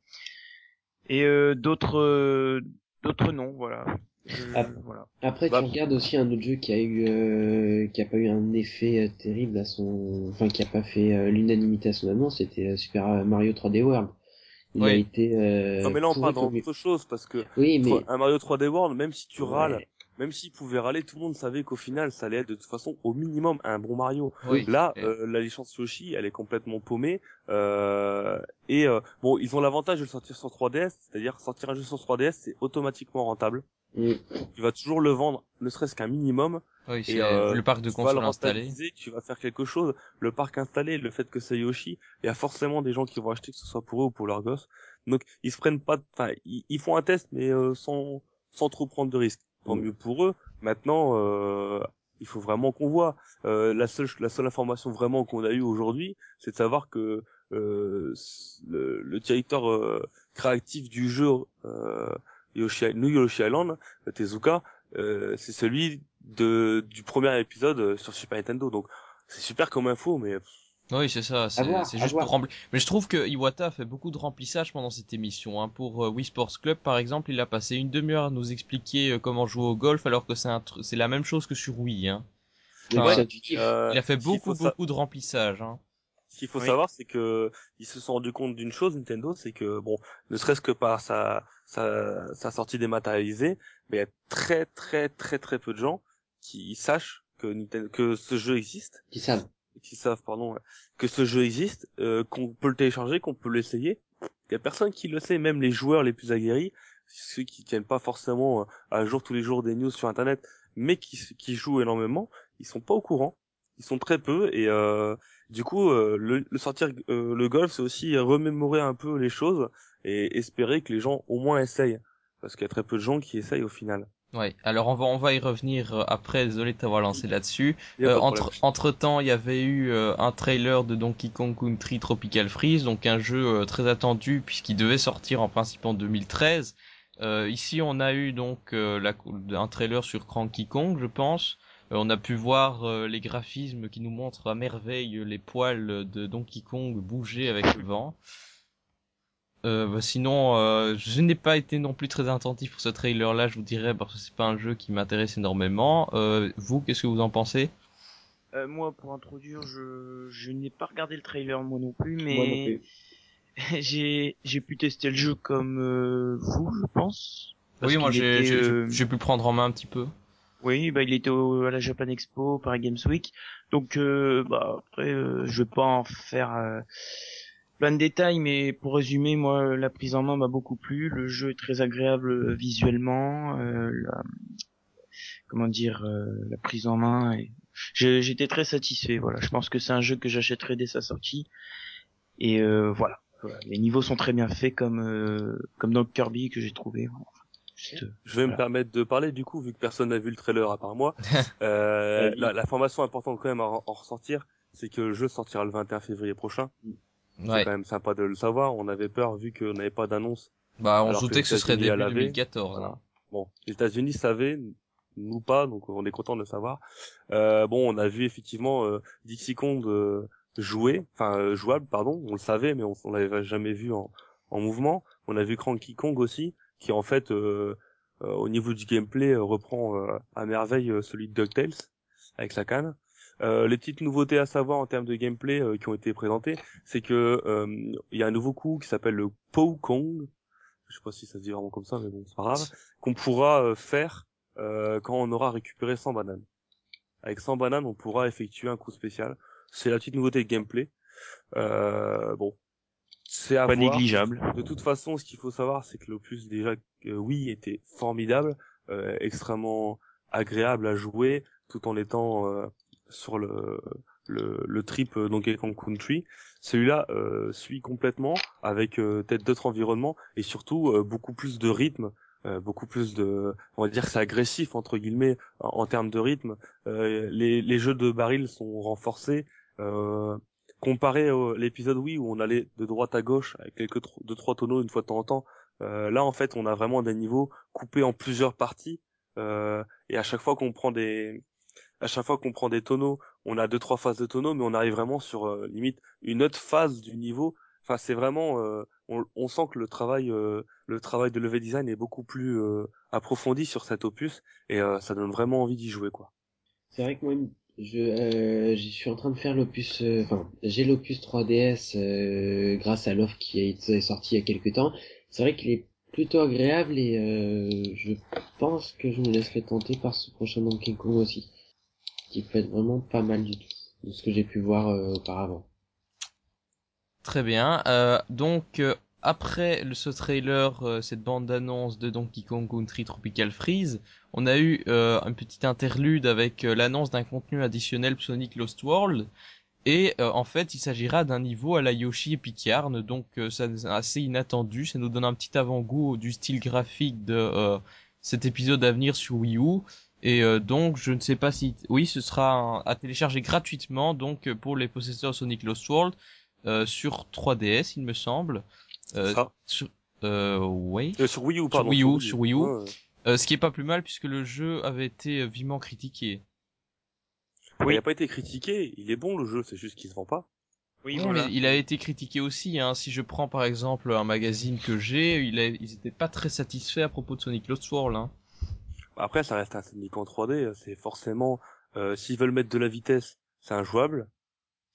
Et euh, d'autres euh, d'autres non voilà Je- voilà Après, Bah, tu regardes aussi un autre jeu qui a eu, euh, qui a pas eu un effet euh, terrible à son, enfin, qui a pas fait euh, l'unanimité à son annonce, c'était euh, Super Mario 3D World. Il Oui. a été, euh, non mais là on parle d'autre chose parce que Oui, mais, un Mario 3D World, même si tu Ouais. Même s'il pouvait râler, tout le monde savait qu'au final ça allait être de toute façon au minimum un bon Mario. Oui. Là, Et- euh, la licence Yoshi, elle est complètement paumée. Euh, et euh, bon, ils ont l'avantage de le sortir sur 3DS, c'est-à-dire sortir un jeu sur 3DS, c'est automatiquement rentable. Mm. Tu vas toujours le vendre, ne serait-ce qu'un minimum. Oui, Et c'est euh, le parc de consoles le installé. tu vas faire quelque chose. Le parc installé, le fait que c'est Yoshi, il y a forcément des gens qui vont acheter, que ce soit pour eux ou pour leurs gosses. Donc ils se prennent pas, de- enfin ils, ils font un test, mais euh, sans sans trop prendre de risques. Tant Mm. mieux pour eux. Maintenant, euh, il faut vraiment qu'on voit. Euh, la seule la seule information vraiment qu'on a eue aujourd'hui, c'est de savoir que euh, le, le directeur euh, créatif du jeu euh, Yoshi, New Yoshi Island, Tezuka, euh, c'est celui de du premier épisode sur Super Nintendo. Donc c'est super comme info, mais Oui, c'est ça, c'est juste pour remplir. Mais je trouve que Iwata a fait beaucoup de remplissage pendant cette émission. Hein. Pour euh, Wii Sports Club, par exemple, il a passé une demi-heure à nous expliquer euh, comment jouer au golf, alors que c'est un tr- c'est la même chose que sur Wii. Hein. Ouais. euh, Il a fait beaucoup, sa- beaucoup de remplissage. Hein. Ce qu'il faut Oui. savoir, c'est que ils se sont rendus compte d'une chose, Nintendo, c'est que bon, ne serait-ce que par sa, sa sa sortie dématérialisée, mais il y a très très très très peu de gens qui sachent que Nintendo, que ce jeu existe, Qui savent. Qui savent pardon, que ce jeu existe, euh, qu'on peut le télécharger, qu'on peut l'essayer. Il y a personne qui le sait, même les joueurs les plus aguerris, ceux qui tiennent pas forcément euh, à jour tous les jours des news sur internet, mais qui qui jouent énormément, ils sont pas au courant. Ils sont très peu et euh, du coup euh, le, le sortir euh, le golf c'est aussi remémorer un peu les choses et espérer que les gens au moins essayent parce qu'il y a très peu de gens qui essayent au final. Ouais. Alors on va on va y revenir euh, après. Désolé de t'avoir lancé là-dessus. Euh, entre entre temps, il y avait eu euh, un trailer de Donkey Kong Country Tropical Freeze, donc un jeu euh, très attendu puisqu'il devait sortir en principe en 2013. Euh, ici, on a eu donc euh, la, un trailer sur Cranky Kong, je pense. Euh, on a pu voir euh, les graphismes qui nous montrent à merveille les poils de Donkey Kong bouger avec le vent. Euh, bah, sinon, euh, je n'ai pas été non plus très attentif pour ce trailer-là, je vous dirais, parce que c'est pas un jeu qui m'intéresse énormément. Euh, vous, qu'est-ce que vous en pensez? Euh, moi pour introduire je je n'ai pas regardé le trailer moi non plus mais Moi non plus. j'ai j'ai pu tester le jeu comme euh, vous je pense Oui, moi j'ai j'ai- euh, j'ai pu le prendre en main un petit peu. Oui, bah il était au, à la Japan Expo, Paris Games Week. Donc euh, bah après euh, je vais pas en faire euh, plein de détails mais pour résumer moi la prise en main m'a beaucoup plu, le jeu est très agréable euh, visuellement, euh, la, comment dire euh, la prise en main et j'ai- j'étais très satisfait voilà, je pense que c'est un jeu que j'achèterai dès sa sortie et euh, voilà. Voilà. Les niveaux sont très bien faits comme euh, comme dans le Kirby que j'ai trouvé. Voilà. Juste, euh, Je vais me permettre de parler du coup vu que personne n'a vu le trailer à part moi. Euh, la, la formation importante quand même à en en ressortir, c'est que le jeu sortira le 21 février prochain. C'est Ouais. quand même sympa de le savoir. On avait peur vu qu'on n'avait pas d'annonce. Bah, on que doutait que ce serait début la veille, 2014. voilà. hein. Bon, les États-Unis savaient, nous pas, donc on est content de le savoir. Euh, bon, on a vu effectivement euh, Dixie Kong euh, joué, enfin jouable, pardon. On le savait, mais on, on l'avait jamais vu en, en mouvement. On a vu Cranky Kong aussi, qui en fait, au niveau du gameplay, reprend à merveille celui de DuckTales avec sa canne. Euh, les petites nouveautés à savoir en termes de gameplay euh, qui ont été présentées, c'est que euh, il y a un nouveau coup qui s'appelle le Po Kong. Je sais pas si ça se dit vraiment comme ça, mais bon, c'est pas grave. Qu'on pourra faire quand on aura récupéré 100 bananes. Avec 100 bananes, on pourra effectuer un coup spécial. C'est la petite nouveauté de gameplay. bon, c'est pas négligeable. De toute façon, ce qu'il faut savoir, c'est que l'opus déjà, oui, était formidable, extrêmement agréable à jouer, tout en étant sur le, le, le trip Donkey Kong Country. Celui-là euh, suit complètement avec euh, peut-être d'autres environnements et surtout euh, beaucoup plus de rythme, euh, beaucoup plus de, on va dire c'est agressif entre guillemets en, termes de rythme. les, les jeux de baril sont renforcés. comparé à l'épisode oui où on allait de droite à gauche avec quelques deux trois tonneaux une fois de temps en temps, là en fait on a vraiment des niveaux coupés en plusieurs parties et à chaque fois qu'on prend des à chaque fois qu'on prend des tonneaux, on a deux trois phases de tonneaux, mais on arrive vraiment sur euh, limite une autre phase du niveau. Enfin, c'est vraiment, euh, on, sent que le travail, euh, le travail de level design est beaucoup plus approfondi sur cet opus et ça donne vraiment envie d'y jouer, quoi. C'est vrai que moi, je, je suis en train de faire l'opus, enfin, j'ai l'opus 3DS grâce à l'offre qui est sorti il y a quelques temps. C'est vrai qu'il est plutôt agréable et je pense que je me laisserai tenter par ce prochain Donkey Kong aussi qui vraiment pas mal du tout, de ce que j'ai pu voir euh, auparavant. Très bien. Euh, donc euh, après ce trailer, cette bande d'annonce de Donkey Kong Country Tropical Freeze, on a eu un petit interlude avec l'annonce d'un contenu additionnel Sonic Lost World. Et en fait, il s'agira d'un niveau à la Yoshi et donc c'est assez inattendu. Ça nous donne un petit avant-goût du style graphique de cet épisode à venir sur Wii U. Et euh, donc, je ne sais pas si... Oui, ce sera à télécharger gratuitement, donc euh, pour les possesseurs Sonic Lost World, euh, sur 3DS, il me semble. Euh, Ça. Sur, euh, sur Wii U, pardon. Sur Wii U, sur Wii U. ce qui est pas plus mal, puisque le jeu avait été vivement critiqué. Oui. Il n'a pas été critiqué, il est bon le jeu, c'est juste qu'il se vend pas. Oui, mais il a été critiqué aussi. Hein. Si je prends par exemple un magazine que j'ai, il ils étaient pas très satisfaits à propos de Sonic Lost World. Hein. Après, ça reste un Sonic en 3D. C'est forcément, euh, s'ils veulent mettre de la vitesse, c'est injouable.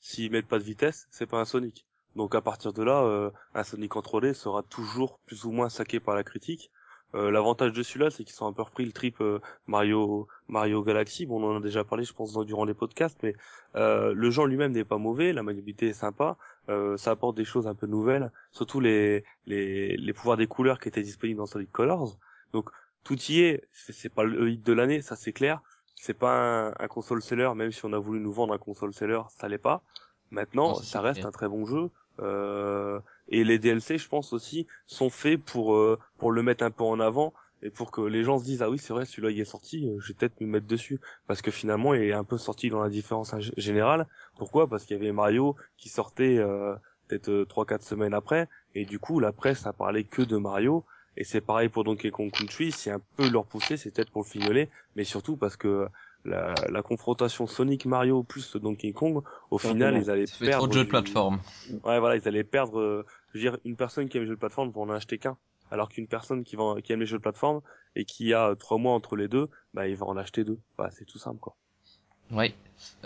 S'ils mettent pas de vitesse, c'est pas un Sonic. Donc à partir de là, euh, un Sonic en 3D sera toujours plus ou moins saqué par la critique. Euh, L'avantage de celui-là, c'est qu'ils sont un peu repris le trip euh, Mario Mario Galaxy. Bon, on en a déjà parlé, je pense, durant les podcasts, mais euh, le genre lui-même n'est pas mauvais, la maniabilité est sympa, euh, ça apporte des choses un peu nouvelles, surtout les, les les pouvoirs des couleurs qui étaient disponibles dans Sonic Colors. Donc tout y est. C'est pas le hit de l'année, ça c'est clair. C'est pas un, console seller, même si on a voulu nous vendre un console seller, ça l'est pas. Maintenant, ça reste un très bon jeu. Euh, et les DLC, je pense aussi, sont faits pour euh, pour le mettre un peu en avant et pour que les gens se disent ah oui c'est vrai celui-là il est sorti, euh, je vais peut-être me mettre dessus parce que finalement il est un peu sorti dans la différence générale. Pourquoi? Parce qu'il y avait Mario qui sortait euh, peut-être trois quatre semaines après et du coup la presse a parlé que de Mario et c'est pareil pour Donkey Kong Country, si un peu leur pousser, c'est peut-être pour le fignoler, mais surtout parce que la, la confrontation Sonic Mario plus Donkey Kong, au final, ils allaient perdre. trop de jeux de plateforme. Ouais, voilà, ils allaient perdre. je veux dire, une personne qui aime les jeux de plateforme va en acheter qu'un, alors qu'une personne qui, va, qui aime les jeux de plateforme et qui a trois mois entre les deux, bah, il va en acheter deux. Bah, c'est tout simple, quoi. Ouais.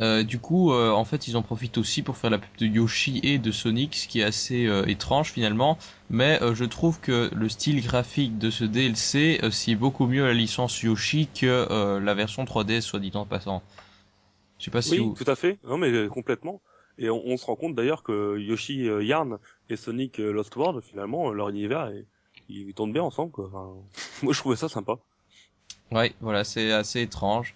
Euh, du coup, euh, en fait, ils en profitent aussi pour faire la pub de Yoshi et de Sonic, ce qui est assez euh, étrange finalement. Mais je trouve que le style graphique de ce DLC sied beaucoup mieux à la licence Yoshi que la version 3DS, soit dit en passant. Je sais pas si. Oui, tout à fait. Non, mais complètement. Et on, se rend compte d'ailleurs que Yoshi Yarn et Sonic Lost World, finalement, leur univers, ils tournent bien ensemble. Quoi. moi, je trouvais ça sympa. Ouais, voilà, c'est assez étrange.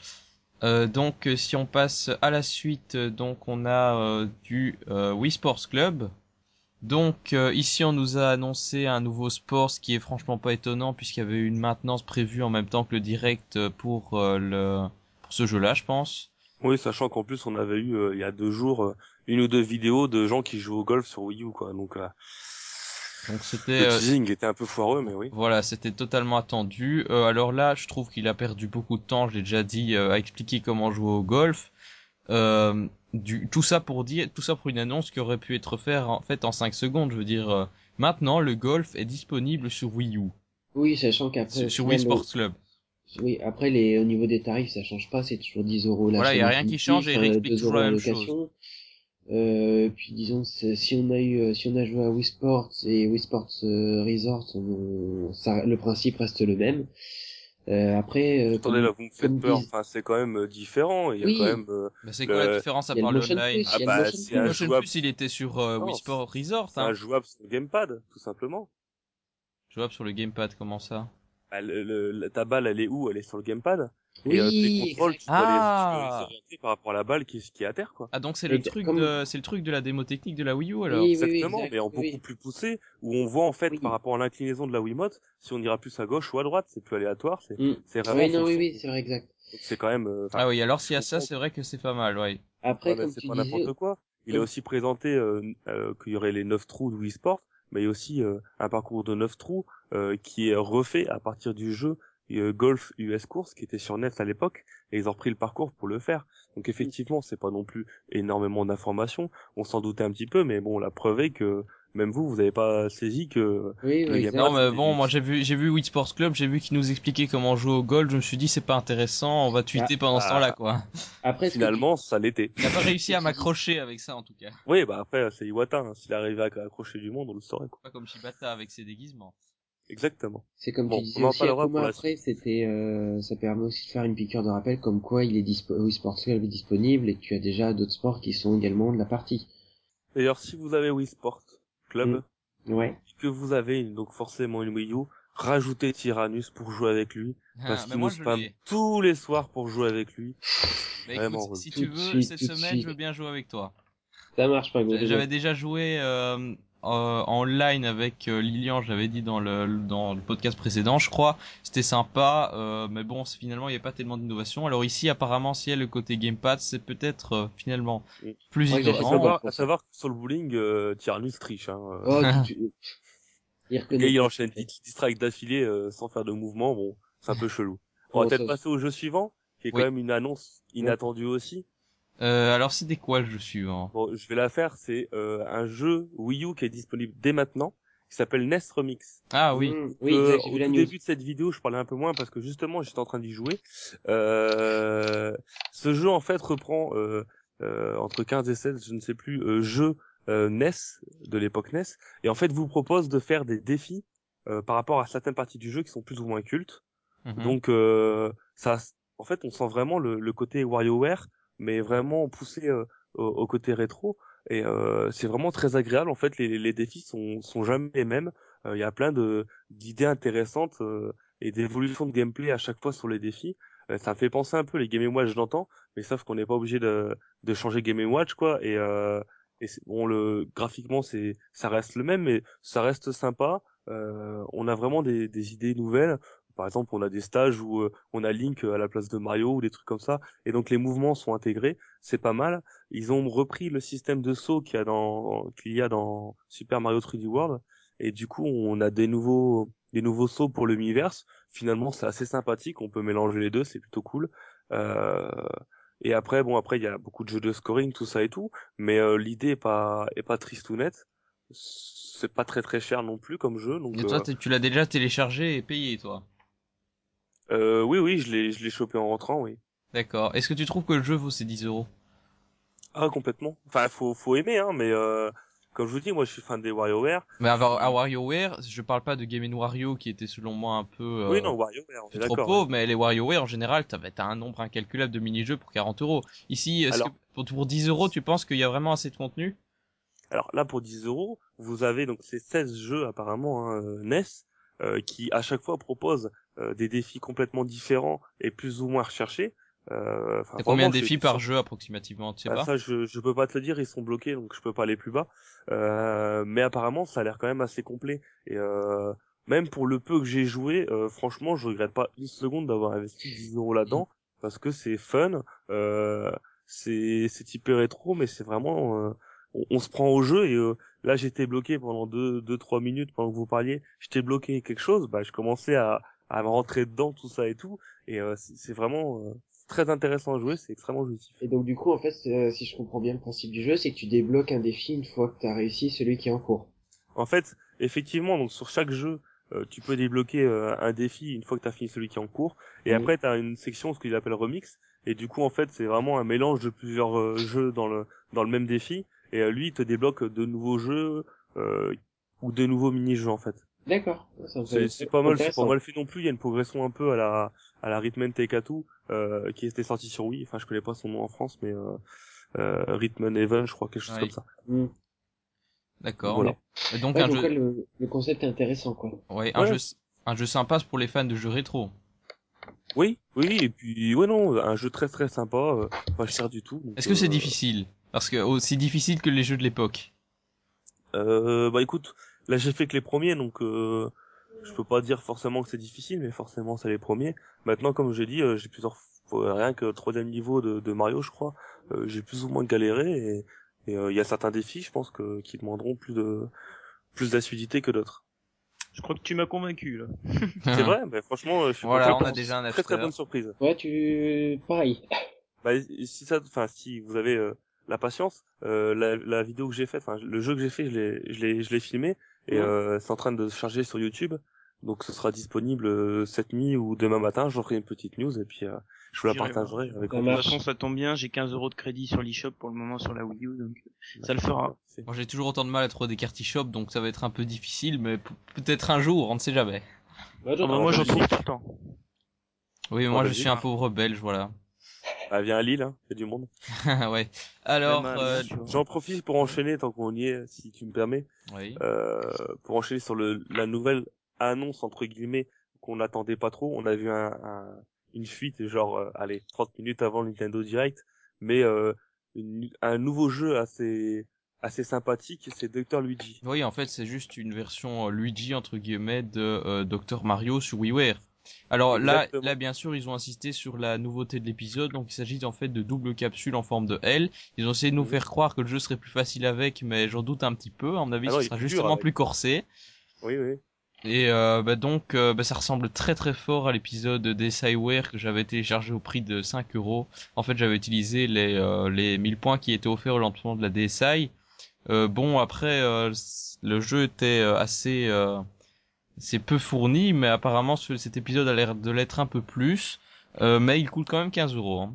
Euh, donc euh, si on passe à la suite, euh, donc on a du Wii Sports Club. Donc ici on nous a annoncé un nouveau sport, ce qui est franchement pas étonnant puisqu'il y avait une maintenance prévue en même temps que le direct pour le pour ce jeu-là, je pense. Oui, sachant qu'en plus on avait eu il y a deux jours une ou deux vidéos de gens qui jouent au golf sur Wii U, quoi. Donc donc c'était. Le euh, teasing était un peu foireux, mais oui. Voilà, c'était totalement attendu. Euh, alors là, je trouve qu'il a perdu beaucoup de temps. Je l'ai déjà dit euh, à expliquer comment jouer au golf. euh, du, tout ça pour dire, tout ça pour une annonce qui aurait pu être faite en fait en 5 secondes. Je veux dire, euh, maintenant le golf est disponible sur Wii U, Oui, sachant qu'après. sur, Wii Sports Club. Oui, après les au niveau des tarifs, ça change pas, c'est toujours 10 euros la Voilà, y a rien qui change et il explique 2 toujours euros la même location. Euh, puis disons si on a eu euh, si on a joué à Wii Sports et Wii Sports euh, Resort, on- ça, le principe reste le même. Euh, après, euh, Attendez, comme- là, vous me faites peur. Enfin, c'est quand même différent. Il y a Oui. quand même. euh, Bah, c'est quoi la différence à part le online? plus, Ah bah, c'est Le un plus. Motion jouable. Plus, il était sur euh, Non, Wii Sport Resort, C'est un hein. jouable sur le gamepad, tout simplement. Jouable sur le gamepad, comment ça? Bah, le, le- la- ta balle, elle est où? Elle est sur le gamepad. Oui, et euh, tes contrôles, tu dois Ah. les par rapport à la balle qui est, qui est à terre, quoi. Ah donc c'est le truc comme- de c'est le truc de la démo technique de la Wii U alors. Oui, oui, oui, Exactement, exact, mais en beaucoup oui. plus poussé, où on voit en fait Oui. par rapport à l'inclinaison de la Wiimote, si on ira plus à gauche ou à droite, c'est plus aléatoire, c'est Mm. c'est vraiment. Oui, non, oui, oui, c'est vrai, exact. C'est quand même. euh, Ah oui, alors s'il y a ça, c'est vrai que c'est pas mal, ouais. Après, Ouais, mais comme c'est tu pas disais, n'importe quoi. Il a aussi présenté euh, euh, qu'il y aurait les 9 trous de Wii Sport, mais il y a aussi euh, un parcours de 9 trous euh, qui est refait à partir du jeu Golf US Course qui était sur NES à l'époque et ils ont repris le parcours pour le faire. Donc effectivement, c'est pas non plus énormément d'informations, on s'en doutait un petit peu mais bon, la preuve est que même vous vous avez pas saisi que oui, le oui. Non mais bon, moi j'ai vu j'ai vu Wii Sports Club, j'ai vu qu'ils nous expliquaient comment jouer au golf, je me suis dit c'est pas intéressant, on va tweeter pendant ce ah. temps-là quoi. Après, finalement ça l'était. Il a pas réussi à m'accrocher avec ça en tout cas. Oui, bah après c'est Iwata, hein. s'il arrivait à accrocher du monde, on le saurait quoi. Pas comme Shibata avec ses déguisements. Exactement. C'est comme Bon, tu disais aussi, après, c'était, euh, ça permet aussi de faire une piqûre de rappel comme quoi il est dispo, Wii Sports Club est disponible et que tu as déjà d'autres sports qui sont également de la partie. D'ailleurs, si vous avez Wii Sport Club, Mm. Ouais. que vous avez une- donc forcément une Wii U, rajoutez Tyrannus pour jouer avec lui, parce Ah, mais qu'il nous spam tous les soirs pour jouer avec lui. Bah, Vraiment, écoute, si tu veux, suite, cette semaine suite. je veux bien jouer avec toi. Ça marche pas. J'avais déjà joué euh, euh, en ligne avec euh, Lilian, je l'avais dit dans le dans le podcast précédent, je crois. C'était sympa, euh, mais bon, c'est- finalement il n'y a pas tellement d'innovation. Alors ici, apparemment, si y a le côté gamepad, c'est peut-être euh, finalement plus Ouais, j'ai À innovant. savoir, à savoir que sur le bowling, euh, Tyrannus triche. Hein. Oh, tu. Il Et il enchaîne. 10 strikes d'affilée euh, sans faire de mouvement, bon, c'est un peu chelou. On Oh, va peut-être passer au jeu suivant, qui est quand même une annonce inattendue aussi. Euh, alors c'était quoi le jeu suivant? Bon, je vais la faire, c'est euh, un jeu Wii U qui est disponible dès maintenant, qui s'appelle NES Remix. Ah oui. Mm, oui, Euh, exact, au vu la tout news. début de cette vidéo, je parlais un peu moins parce que justement, j'étais en train d'y jouer. Euh, ce jeu, en fait, reprend euh, euh, entre 15 et 16, je ne sais plus, euh, jeux euh, NES de l'époque NES, et en fait, vous propose de faire des défis euh, par rapport à certaines parties du jeu qui sont plus ou moins cultes. Mhm. Donc, euh, ça, en fait, on sent vraiment le, le côté WarioWare, mais vraiment poussé euh, au, au côté rétro. Et euh, c'est vraiment très agréable. En fait, les, les défis sont, sont jamais les mêmes. Il y a plein de d'idées intéressantes et d'évolutions de gameplay à chaque fois sur les défis. Ça me fait penser un peu les Game Watch, l'entends, mais sauf qu'on n'est pas obligé de, de changer Game Watch, quoi. Et, et bon, le graphiquement, c'est ça reste le même, mais ça reste sympa. Euh, on a vraiment des, des idées nouvelles. Par exemple, on a des stages où euh, on a Link à la place de Mario ou des trucs comme ça, et donc les mouvements sont intégrés. C'est pas mal. Ils ont repris le système de saut qu'il y a dans qu'il y a dans Super Mario 3D World, et du coup, on a des nouveaux des nouveaux sauts pour l'univers. Finalement, c'est assez sympathique. On peut mélanger les deux, c'est plutôt cool. Euh, et après, bon, après, il y a beaucoup de jeux de scoring, tout ça et tout, mais euh, l'idée est pas est pas triste ou nette. C'est pas très très cher non plus comme jeu, donc Et toi, euh, tu l'as déjà téléchargé et payé, toi? Euh, oui oui, je l'ai je l'ai chopé en rentrant, oui. D'accord. Est-ce que tu trouves que le jeu vaut ses 10 euros? Ah complètement. Enfin, faut faut aimer, hein, mais euh, comme je vous dis, moi, je suis fan des WarioWare. Mais à, à WarioWare, je parle pas de Game Wario qui était selon moi un peu euh, Oui, non, WarioWare, on est trop pauvre, mais les WarioWare en général, t'as t'as un nombre incalculable de mini-jeux pour 40 euros. Ici, est-ce Alors- que pour, pour 10 euros, tu penses qu'il y a vraiment assez de contenu? Alors là, pour 10 euros, vous avez donc ces 16 jeux apparemment hein, euh, NES euh, qui à chaque fois proposent des défis complètement différents et plus ou moins recherchés. Euh, T'as combien de défis par jeu approximativement, tu sais Ah, pas ça, je, je peux pas te le dire, ils sont bloqués, donc je peux pas aller plus bas. Euh, mais apparemment, ça a l'air quand même assez complet. Et euh, même pour le peu que j'ai joué, euh, franchement, je regrette pas une seconde d'avoir investi 10 euros là-dedans, parce que c'est fun, euh, c'est c'est typé rétro, mais c'est vraiment... euh, on, on se prend au jeu, et euh, là, j'étais bloqué pendant deux, deux, trois minutes pendant que vous parliez. J'étais bloqué quelque chose, bah, je commençais à, à rentrer dedans tout ça et tout. Et euh, c'est vraiment euh, très intéressant à jouer c'est extrêmement jouissif. Et donc du coup, en fait, euh, si je comprends bien le principe du jeu, c'est que tu débloques un défi une fois que tu as réussi celui qui est en cours. en fait effectivement donc sur chaque jeu euh, tu peux débloquer euh, un défi une fois que tu as fini celui qui est en cours. Et après tu as une section ce qu'il appelle remix. Et du coup en fait c'est vraiment un mélange de plusieurs jeux dans le dans le même défi. Et lui il te débloque de nouveaux jeux euh, ou de nouveaux mini-jeux en fait D'accord. C'est pas mal, c'est pas mal fait non plus. Il y a une progression un peu à la à la Rhythm Taekatu euh, qui était sorti sur Wii. Enfin, je connais pas son nom en France, mais euh, euh, Rhythm Heaven, je crois quelque chose Ouais. comme ça. Hmm. D'accord. Voilà. Donc Ouais, un donc jeu, le, le concept est intéressant, quoi. ouais, un Ouais. jeu, un jeu sympa pour les fans de jeux rétro. Oui, oui, et puis ouais non, un jeu très très sympa, euh, pas cher du tout. Est-ce que c'est euh, difficile? Parce que aussi difficile que les jeux de l'époque. euh, Bah écoute, là j'ai fait que les premiers, donc euh, je peux pas dire forcément que c'est difficile, mais forcément c'est les premiers. Maintenant, comme j'ai dit, euh, j'ai plusieurs fois- rien que troisième niveau de, de Mario, je crois, euh, j'ai plus ou moins galéré et et, euh, il y a certains défis, je pense que qui demanderont plus de plus d'assiduité que d'autres. Je crois que tu m'as convaincu là. C'est vrai, mais franchement, je suis Voilà, on a déjà un très très bonne surprise. Ouais, tu... Pareil. Bah, si ça, enfin, si vous avez euh, la patience, euh, la, la vidéo que j'ai faite, enfin, le jeu que j'ai fait, je l'ai, je l'ai, je l'ai filmé et Ouais. euh, c'est en train de se charger sur YouTube. Donc, ce sera disponible euh, cette nuit ou demain matin. J'en ferai une petite news et puis euh, je vous la partagerai avec De toute façon, ça tombe bien, j'ai 15 euros de crédit sur l'eShop pour le moment sur la Wii U, donc plaisir. ça le fera. Moi j'ai toujours autant de mal à trouver des cartes shop donc ça va être un peu difficile, mais peut-être un jour, on ne sait jamais. Ouais, Ah bah, moi, j'en trouve tout le temps. Oui, mais moi je Belgique. suis un pauvre belge, voilà. Bah, viens à Lille, hein, il y a du monde. ouais. Alors, euh. J'en profite pour enchaîner tant qu'on y est, si tu me permets, oui. euh, pour enchaîner sur le, la nouvelle annonce entre guillemets qu'on n'attendait pas trop. On a vu un, un- une fuite genre euh, allez 30 minutes avant le Nintendo Direct, mais euh, une- un nouveau jeu assez assez sympathique, c'est Dr Luigi. Oui, en fait, c'est juste une version euh, Luigi entre guillemets de euh, Dr Mario sur WiiWare. Alors là, Exactement. là bien sûr, ils ont insisté sur la nouveauté de l'épisode, donc il s'agit en fait de double capsules en forme de L. Ils ont essayé de nous faire croire que le jeu serait plus facile avec, mais j'en doute un petit peu. À mon avis, Ah ce sera justement avec. plus corsé. Oui oui. Et euh, bah donc, euh, bah, ça ressemble très très fort à l'épisode d'Essaiware que j'avais téléchargé au prix de 5 euros. En fait, j'avais utilisé les, euh, les 1000 points qui étaient offerts au lancement de la DSi. Euh, bon, après, euh, le jeu était euh, assez... Euh, c'est peu fourni, mais apparemment ce- cet épisode a l'air de l'être un peu plus. Euh, mais il coûte quand même 15 euros. hein.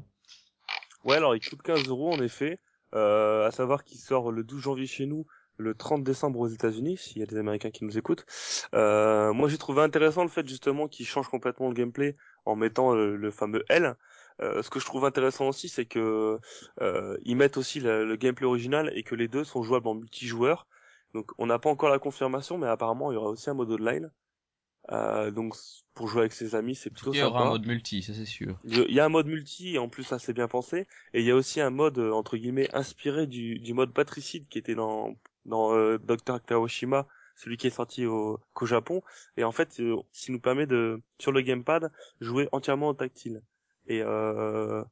Ouais alors il coûte 15 euros en effet. Euh, à savoir qu'il sort le 12 janvier chez nous, le 30 décembre aux États-Unis, s'il y a des Américains qui nous écoutent. Euh, moi j'ai trouvé intéressant le fait justement qu'il change complètement le gameplay en mettant le, le fameux L. Euh, ce que je trouve intéressant aussi, c'est que euh, mettent aussi le gameplay original et que les deux sont jouables en multijoueur. Donc on n'a pas encore la confirmation, mais apparemment il y aura aussi un mode online. Euh, donc pour jouer avec ses amis, c'est plutôt Il y aura sympa. un mode multi, ça c'est sûr. Il y a- un mode multi et en plus ça c'est bien pensé et il y a aussi un mode euh, entre guillemets inspiré du, du mode patricide qui était dans dans euh, Dr Kaoshima celui qui est sorti au qu'au Japon et en fait euh, qui nous permet de sur le gamepad jouer entièrement au tactile et euh,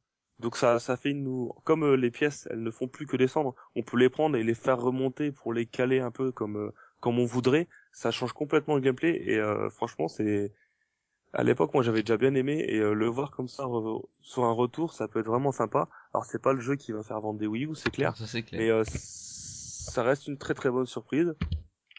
donc ça ça fait nous comme euh, les pièces elles ne font plus que descendre on peut les prendre et les faire remonter pour les caler un peu comme euh, comme on voudrait ça change complètement le gameplay et euh, franchement c'est à l'époque, moi, j'avais déjà bien aimé et euh, le voir comme ça sur un retour, ça peut être vraiment sympa. Alors, c'est pas le jeu qui va faire vendre des Wii U, c'est clair, Ça c'est clair. mais euh, ça reste une très très bonne surprise.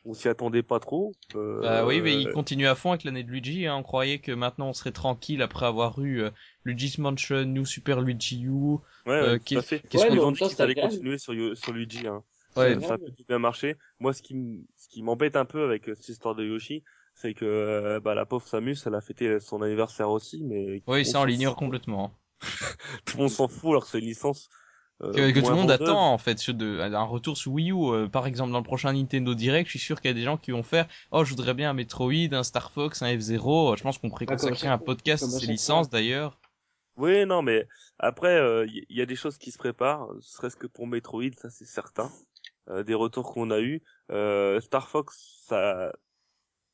On s'y attendait pas trop. Euh, Bah oui, mais il continue à fond avec l'année de Luigi. Hein. On croyait que maintenant on serait tranquille après avoir eu euh, Luigi's Mansion, New Super Luigi U. ouais, euh, ouais, tout à fait. qu'est-ce Ouais, qu'on- temps, qu'ils c'est allaient continuer sur, sur Luigi. Hein. Ouais, ça, a plutôt bien marché. Moi, ce qui ce qui m'embête un peu avec euh, cette histoire de Yoshi, c'est que euh, bah, la pauvre Samus, elle a fêté son anniversaire aussi, mais Oui, on ça on s'en l'ignore complètement. Tout le monde s'en fout alors que c'est une licence euh, que, que tout le monde attend en fait sur de, un retour sur Wii U euh, par exemple dans le prochain Nintendo Direct je suis sûr qu'il y a des gens qui vont faire oh je voudrais bien un Metroid un Star Fox un F-Zero je pense qu'on pourrait consacrer un podcast à ces licences d'ailleurs Oui, non, mais après, il y, y a des choses qui se préparent, serait-ce que pour Metroid, ça c'est certain. Euh, des retours qu'on a eu. Euh, Star Fox, ça,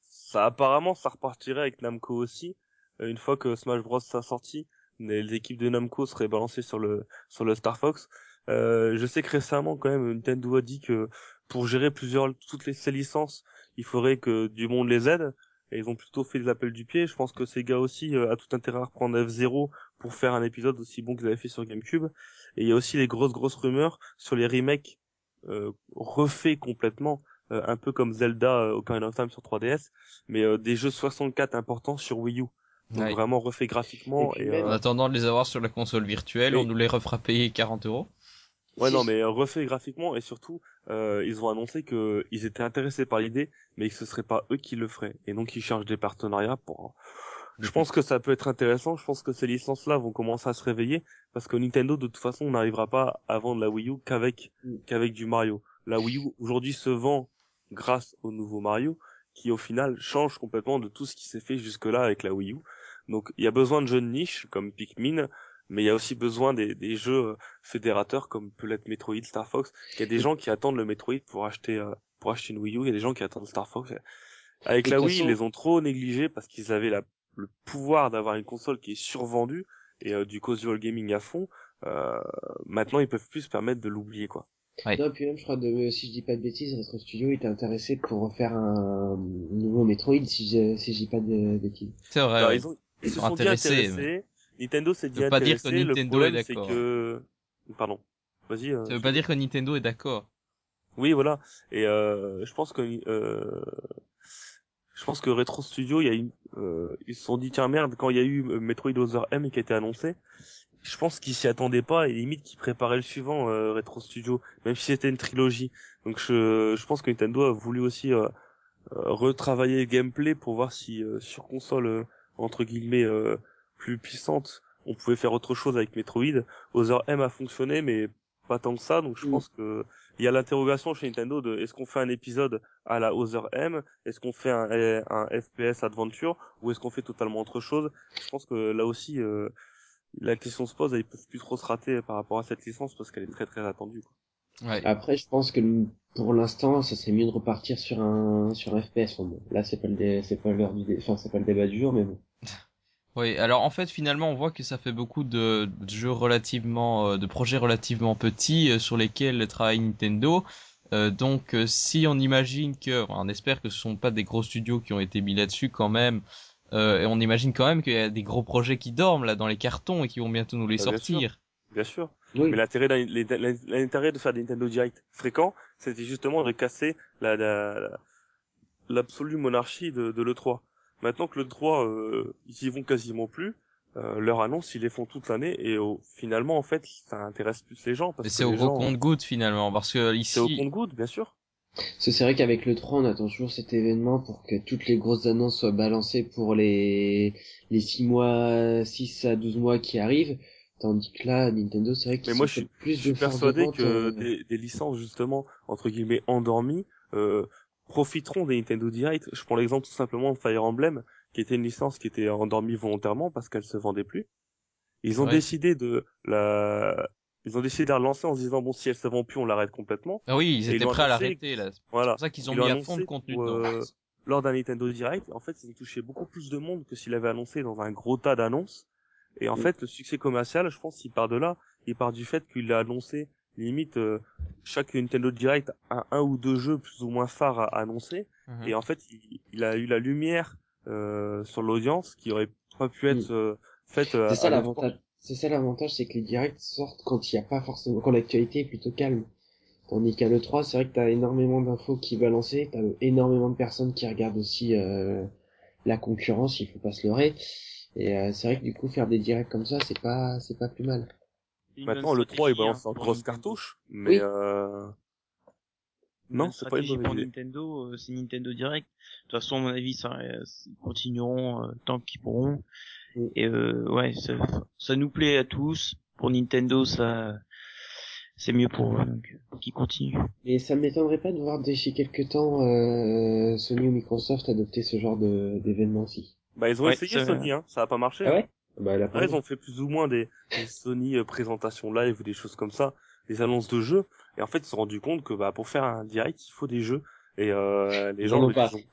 ça apparemment, ça repartirait avec Namco aussi. Euh, une fois que Smash Bros sera sorti, les, équipes de Namco seraient balancées sur le sur le Star Fox. Euh, je sais que récemment, quand même, Nintendo a dit que pour gérer plusieurs toutes les ces licences, il faudrait que du monde les aide. et ils ont plutôt fait des appels du pied. Je pense que Sega aussi euh, a tout intérêt à reprendre F0 pour faire un épisode aussi bon qu'ils avaient fait sur GameCube. Et il y a aussi les grosses grosses rumeurs sur les remakes euh, refaits complètement, euh, un peu comme Zelda euh, Ocarina of Time sur 3DS, mais euh, des jeux 64 importants sur Wii U. Donc Ouais. vraiment refaits graphiquement. Et puis Et, même- En euh, attendant de les avoir sur la console virtuelle, Oui. on nous les refera payer 40 euros. Ouais, Si- non, mais euh, refait graphiquement et surtout, euh, ils ont annoncé que ils étaient intéressés par l'idée, mais que ce serait pas eux qui le feraient. Et donc, ils cherchent des partenariats pour. Je pense que ça peut être intéressant. Je pense que ces licences-là vont commencer à se réveiller parce que Nintendo, de toute façon, on n'arrivera pas à vendre la Wii U qu'avec Mm. qu'avec du Mario. La Wii U aujourd'hui se vend grâce au nouveau Mario, qui au final change complètement de tout ce qui s'est fait jusque-là avec la Wii U. Donc, il y a besoin de jeux de niche comme Pikmin, mais il y a aussi besoin des, des jeux euh, fédérateurs comme peut l'être Metroid, Star Fox. Il y a des gens qui attendent le Metroid pour acheter euh, pour acheter une Wii U. Il y a des gens qui attendent Star Fox. Avec la Wii, ils les ont trop négligés parce qu'ils avaient la, le pouvoir d'avoir une console qui est survendue et euh, du casual gaming à fond. Euh, maintenant, ils peuvent plus se permettre de l'oublier, quoi. Ouais. Non, puis même, je crois, de, si je dis pas de bêtises, Retro Studio était intéressé pour faire un nouveau Metroid, si je, si je dis pas de bêtises. C'est vrai. Alors, ouais. ils, ont, ils se sont dit intéressés, intéressés. Nintendo s'est dit veut pas dire que intéressé. Le Nintendo est problème, c'est d'accord. que... Pardon. Vas-y. euh, Ça veut pas dire que Nintendo est d'accord. Oui, voilà. Et euh, je pense que euh, je pense que Retro Studio, il y a une, euh, ils se sont dit tiens merde quand il y a eu euh, Metroid Other M qui a été annoncé. Je pense qu'ils s'y attendaient pas et limite qu'ils préparaient le suivant euh, Retro Studio, même si c'était une trilogie. Donc je, je pense que Nintendo a voulu aussi retravailler le gameplay pour voir si euh, sur console euh, entre guillemets euh, plus puissante, on pouvait faire autre chose avec Metroid. Other M a fonctionné mais pas tant que ça, donc je Mm. pense que il y a l'interrogation chez Nintendo de est-ce qu'on fait un épisode à la Other M, est-ce qu'on fait un, un FPS adventure? Ou est-ce qu'on fait totalement autre chose? Je pense que là aussi euh, la question se pose et ils peuvent plus trop se rater par rapport à cette licence parce qu'elle est très très attendue. quoi. Ouais. Après, je pense que pour l'instant, ça serait mieux de repartir sur un, sur un FPS. Bon, là, c'est pas le, dé- c'est pas l'heure du, dé- enfin, c'est pas le débat du jour, mais bon. Oui, alors en fait finalement on voit que ça fait beaucoup de, de jeux relativement, euh, de projets relativement petits euh, sur lesquels travaille Nintendo. Euh, donc euh, si on imagine que, on espère que ce sont pas des gros studios qui ont été mis là-dessus quand même, euh, et on imagine quand même qu'il y a des gros projets qui dorment là dans les cartons et qui vont bientôt nous les Ah, bien sortir. Bien sûr. Oui. Mais l'intérêt l'intérêt de faire des Nintendo Direct fréquents, c'était justement de casser la, la, la- l'absolue monarchie de, de l'E3. Maintenant que l'E3, euh, ils y vont quasiment plus, euh, leur annonce, ils les font toute l'année et au- finalement, en fait, ça intéresse plus les gens. Parce Mais c'est au gens- compte-goutte finalement parce que C'est au ici, compte-goutte, bien sûr. C'est vrai qu'avec le 3, on attend toujours cet événement pour que toutes les grosses annonces soient balancées pour les, les 6 mois, 6 à 12 mois qui arrivent. Tandis que là, Nintendo, c'est vrai qu'ils Mais moi, sont je suis, plus je suis persuadé que euh, des, des licences, justement, entre guillemets, endormies, euh, profiteront des Nintendo Direct. Je prends l'exemple tout simplement de Fire Emblem, qui était une licence qui était endormie volontairement parce qu'elle se vendait plus. Ils ont Ouais. décidé de la, ils ont décidé de la relancer en se disant bon, si elle se vend plus, on l'arrête complètement. ah oui, ils étaient prêts à l'arrêter là. C'est Voilà. pour ça qu'ils ont Ils mis à fond de contenu pour, euh, lors d'un Nintendo Direct, en fait, ils ont touché beaucoup plus de monde que s'il avait annoncé dans un gros tas d'annonces. Et en Mm. fait, le succès commercial, je pense, il part de là. Il part du fait qu'il a annoncé, limite, euh, chaque Nintendo Direct a un ou deux jeux plus ou moins phares à, à annoncer. Mhm. Et en fait, il, il a eu la lumière euh, sur l'audience qui aurait pas pu être euh, faite. euh, C'est ça à l'E3. l'avantage. C'est ça l'avantage, c'est que les directs sortent quand il n'y a pas forcément, quand l'actualité est plutôt calme. Tandis qu'à l'E3, c'est vrai que t'as énormément d'infos qui balancer, t'as énormément de personnes qui regardent aussi euh, la concurrence, il faut pas se leurrer. Et euh, c'est vrai que du coup, faire des directs comme ça, c'est pas, c'est pas plus mal. Maintenant, bonne le 3, il balance hein, en pour grosse Nintendo. cartouche. Mais Oui. euh, Non, bonne c'est pas une pour idée. Nintendo, euh, c'est Nintendo Direct. De toute façon, à mon avis, ça, euh, ils continueront euh, tant qu'ils pourront. Et euh, ouais, ça, ça nous plaît à tous. Pour Nintendo, ça, c'est mieux pour eux, donc qu'ils continuent. Et ça m'étonnerait pas de voir d'ici quelques temps euh, Sony ou Microsoft adopter ce genre de d'événement aussi. bah, ils ont Ouais, essayé ça- Sony, hein. Ça a pas marché. Ah hein. ouais Bah Ouais, preuve. ils ont fait plus ou moins des, des Sony euh, présentations live ou des choses comme ça, des annonces de jeux. Et en fait, ils se sont rendus compte que bah, pour faire un direct, il faut des jeux. Et euh, les Ils gens, en ont le- pas. ils, ont-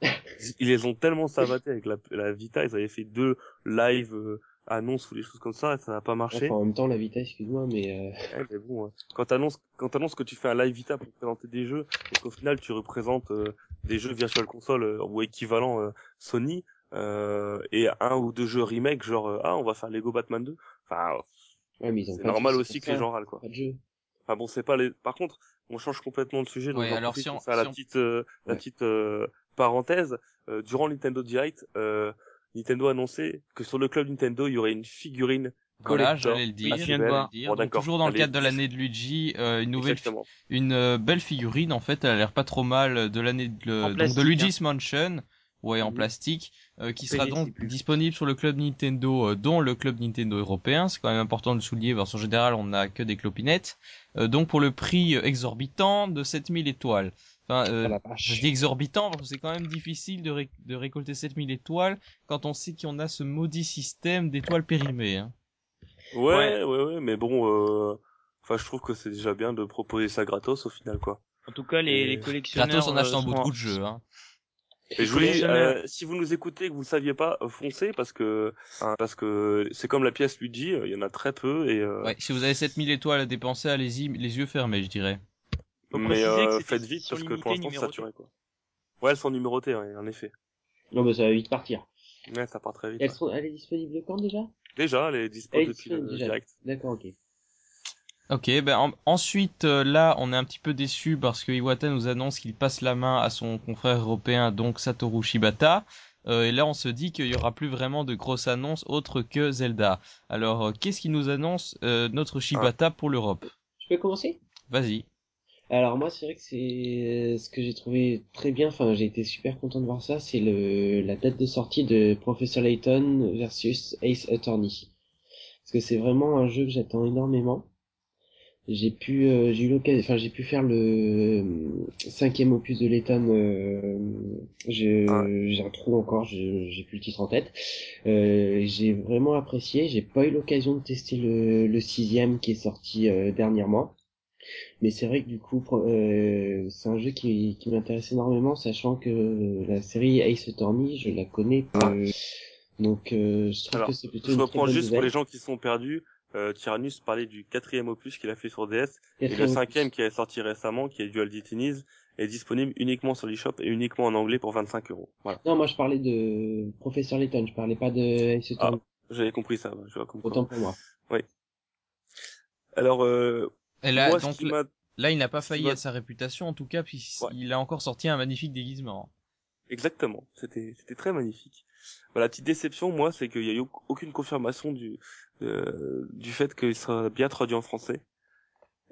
ils les ont tellement savatés avec la, la Vita, ils avaient fait deux live euh, annonces ou des choses comme ça, et ça n'a pas marché. Enfin, en même temps, la vitesse, excuse-moi, mais euh, Ouais, mais bon, euh, quand t'annonces quand t'annonces que tu fais un live Vita pour présenter des jeux et qu'au final tu représentes euh, des jeux Virtual Console euh, ou équivalent euh, Sony euh, et un ou deux jeux remake genre euh, ah on va faire Lego Batman 2. Enfin Ouais, mais ils ont c'est normal aussi que les ça, gens râlent quoi. Pas de jeu. Enfin bon c'est pas les. Par contre on change complètement de sujet donc Ouais, alors profite si on- la si on- petite euh, la petite euh, parenthèse euh, durant Nintendo Direct euh, Nintendo a annoncé que sur le club Nintendo il y aurait une figurine Voilà, j'allais le dire. Je viens de voir. dire. Bon, Donc, toujours dans le cadre de l'année de Luigi, euh, une nouvelle, Exactement. une euh, belle figurine en fait, elle a l'air pas trop mal de l'année de, donc de Luigi's Mansion, ouais en Mhm. plastique, euh, qui sera donc disponible sur le club Nintendo, euh, dont le club Nintendo européen. C'est quand même important de le souligner parce qu'en général on n'a que des clopinettes. Euh, donc pour le prix exorbitant de 7000 étoiles. Enfin, euh, vache. je dis exorbitant parce que c'est quand même difficile de, ré- de récolter 7000 étoiles quand on sait qu'on a ce maudit système d'étoiles périmées. Hein. Ouais, ouais, ouais, mais bon, euh... enfin, je trouve que c'est déjà bien de proposer ça gratos au final, quoi. En tout cas, les, Et les collectionneurs. Gratos en achetant beaucoup de jeux. Hein. Et je vous dis, euh, si vous nous écoutez et que vous ne saviez pas, euh, foncez parce que hein, parce que c'est comme la pièce Luigi, euh, il y en a très peu et euh, Ouais, si vous avez 7000 étoiles à dépenser, allez-y, les yeux fermés, je dirais. Faut mais euh, faites vite parce que pour l'instant c'est saturé, quoi. Ouais, elles sont numérotées, ouais, en effet. Non, mais ça va vite partir. Ouais, ça part très vite. Elles ouais. sont, elle est disponible quand déjà? Déjà, elle est dispo Elle est depuis le disponible déjà. direct. D'accord, ok. Ok, ben en- ensuite euh, là, on est un petit peu déçu parce que Iwata nous annonce qu'il passe la main à son confrère européen, donc Satoru Shibata. Euh, et là, on se dit qu'il y aura plus vraiment de grosses annonces autres que Zelda. Alors, euh, qu'est-ce qu'il nous annonce euh, notre Shibata pour l'Europe? Je peux commencer? Vas-y. Alors moi, c'est vrai que c'est euh, ce que j'ai trouvé très bien. Enfin, j'ai été super content de voir ça. C'est le la date de sortie de Professor Layton versus Ace Attorney. Parce que c'est vraiment un jeu que j'attends énormément. J'ai pu, euh, j'ai eu l'occasion, enfin j'ai pu faire le euh, cinquième opus de Layton. Euh, Ah j'ai un trou encore, j'ai plus le titre en tête. Euh, j'ai vraiment apprécié. J'ai pas eu l'occasion de tester le, le sixième qui est sorti euh, dernièrement. Mais c'est vrai que du coup, euh, c'est un jeu qui, qui m'intéresse énormément, sachant que la série Ace Attorney, je la connais peu. Donc, euh, je trouve Alors, que c'est plutôt Je une très reprends bonne juste pour les gens qui sont perdus. Euh, Tyrannus parlait du quatrième opus qu'il a fait sur DS et le Quatrième cinquième opus. qui est sorti récemment, qui est Dual Destinies, est disponible uniquement sur l'eShop et uniquement en anglais pour 25 euros. Voilà. Non, moi je parlais de Professeur Layton, je parlais pas de Ace Attorney. J'avais compris ça. Je vois. Autant pour moi. Alors, euh, Et là, moi, donc là, il n'a pas failli à sa réputation, en tout cas, puisqu'il Ouais. a encore sorti un magnifique déguisement. Exactement, c'était c'était très magnifique. La petite déception, moi, c'est qu'il y a eu aucune confirmation du euh, du fait qu'il sera bien traduit en français.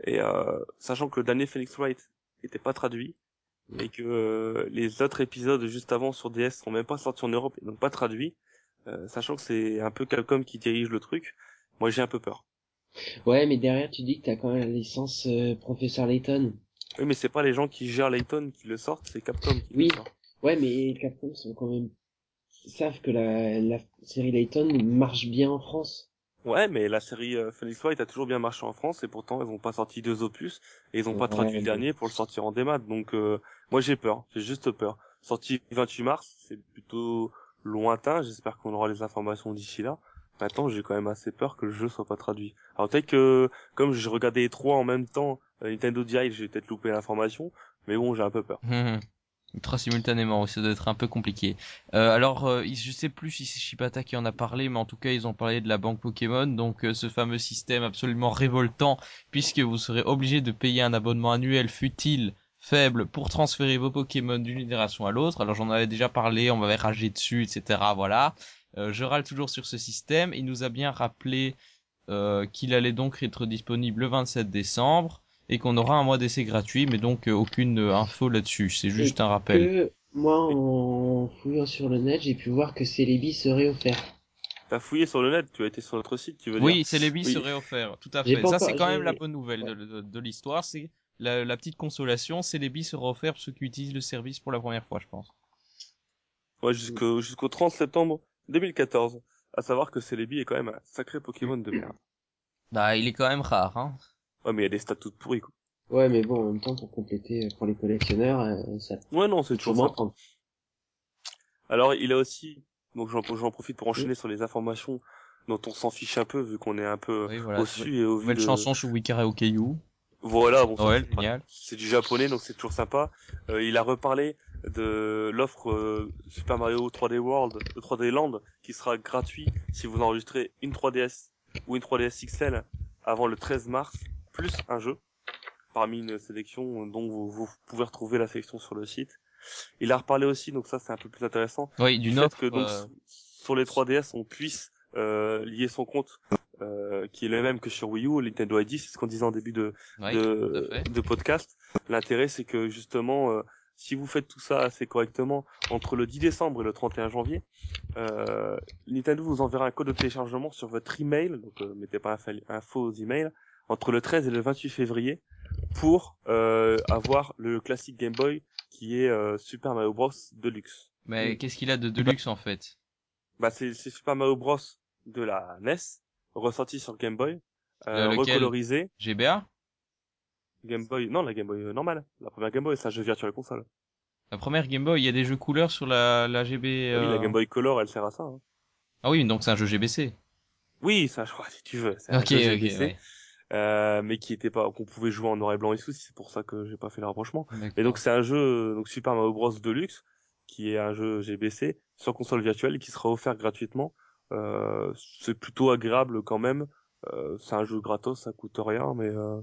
Et euh, sachant que le dernier Phoenix Wright n'était pas traduit et que euh, les autres épisodes juste avant sur DS sont même pas sortis en Europe et donc pas traduits, euh, sachant que c'est un peu Capcom qui dirige le truc, moi j'ai un peu peur. Ouais, mais derrière tu dis que t'as quand même la licence euh, Professeur Layton. Oui, mais c'est pas les gens qui gèrent Layton qui le sortent, c'est Capcom qui Oui. le sort. Ouais, mais Capcom sont quand même savent que la, la série Layton marche bien en France. Ouais, mais la série euh, Phoenix Wright a toujours bien marché en France et pourtant ils ont pas sorti deux opus et ils ont pas traduit le dernier pour le sortir en démat. Donc euh, moi j'ai peur, j'ai juste peur. Sorti le 28 mars, c'est plutôt lointain. J'espère qu'on aura les informations d'ici là. Maintenant, j'ai quand même assez peur que le jeu soit pas traduit. Alors peut-être que comme je regardais les trois en même temps, euh, Nintendo Direct, j'ai peut-être loupé l'information, mais bon, j'ai un peu peur. Hum, Trois simultanément, ça doit être un peu compliqué. Euh, alors, euh, je sais plus si c'est Shibata qui en a parlé, mais en tout cas, ils ont parlé de la banque Pokémon, donc euh, ce fameux système absolument révoltant, puisque vous serez obligé de payer un abonnement annuel futile, faible, pour transférer vos Pokémon d'une génération à l'autre. Alors, j'en avais déjà parlé, on m'avait ragé dessus, etc. Voilà. Euh, je râle toujours sur ce système. Il nous a bien rappelé qu'il allait donc être disponible le 27 décembre et qu'on aura un mois d'essai gratuit, mais donc euh, aucune euh, info là-dessus. C'est juste un rappel. Que moi, en fouillant sur le net, j'ai pu voir que Celebi serait offert. T'as fouillé sur le net, tu as été sur notre site, tu veux Oui, dire billes Oui. seraient offerts, tout à fait. Ça, c'est quand même la bonne nouvelle de, de- de l'histoire, c'est la, la petite consolation, billes seraient offerts pour ceux qui utilisent le service pour la première fois, je pense. Ouais, jusqu'au jusqu'au 30 septembre 2014. À savoir que Celebi est quand même un sacré Pokémon de merde. Bah, il est quand même rare, hein. Ouais, mais il y a des stats toutes pourries, quoi. Ouais, mais bon, en même temps, pour compléter, pour les collectionneurs, euh, ça Ouais, non, c'est toujours prendre. Alors, il a aussi, donc j'en j'en profite pour enchaîner sur les informations dont on s'en fiche un peu, vu qu'on est un peu Oui, voilà. au-dessus et au vu Nouvelle de... chanson sous Wikara Okayu. Voilà, bon, Noël, c'est- génial. c'est du japonais, donc c'est toujours sympa. Euh, il a reparlé de l'offre euh, Super Mario 3D World, 3D Land, qui sera gratuit si vous enregistrez une 3DS ou une 3DS XL avant le 13 mars, plus un jeu, parmi une sélection dont vous, vous pouvez retrouver la sélection sur le site. Il a reparlé aussi, donc ça c'est un peu plus intéressant, Oui, du fait que donc euh, sur les 3DS on puisse euh, lier son compte euh, qui est le même que sur Wii U, Nintendo ID, c'est ce qu'on disait en début de, ouais, podcast. L'intérêt, c'est que justement, euh, si vous faites tout ça assez correctement entre le 10 décembre et le 31 janvier, euh, Nintendo vous enverra un code de téléchargement sur votre email, donc euh, mettez pas un, un faux email, entre le 13 et le 28 février pour euh, avoir le classique Game Boy qui est euh, Super Mario Bros Deluxe. Mais qu'est-ce qu'il a de Deluxe en fait? Bah c'est c'est Super Mario Bros de la NES ressorti sur Game Boy, euh, Euh, recolorisé. GBA Game Boy, non la Game Boy euh, normale, la première Game Boy, c'est un jeu virtual console. La première Game Boy, il y a des jeux couleurs sur la, la GB. Oui, la euh, Game Boy Color, elle sert à ça. hein. Ah oui, donc c'est un jeu GBC. Oui, ça, je crois, si tu veux. C'est un Ok, jeu ok, GBC, ouais. Euh, mais qui était pas, qu'on pouvait jouer en noir et blanc et tout. C'est pour ça que j'ai pas fait le rapprochement. Et D'accord. donc c'est un jeu, donc Super Mario Bros Deluxe, qui est un jeu GBC sur console virtuelle et qui sera offert gratuitement. Euh, c'est plutôt agréable quand même. Euh, c'est un jeu gratos, ça coûte rien, mais euh,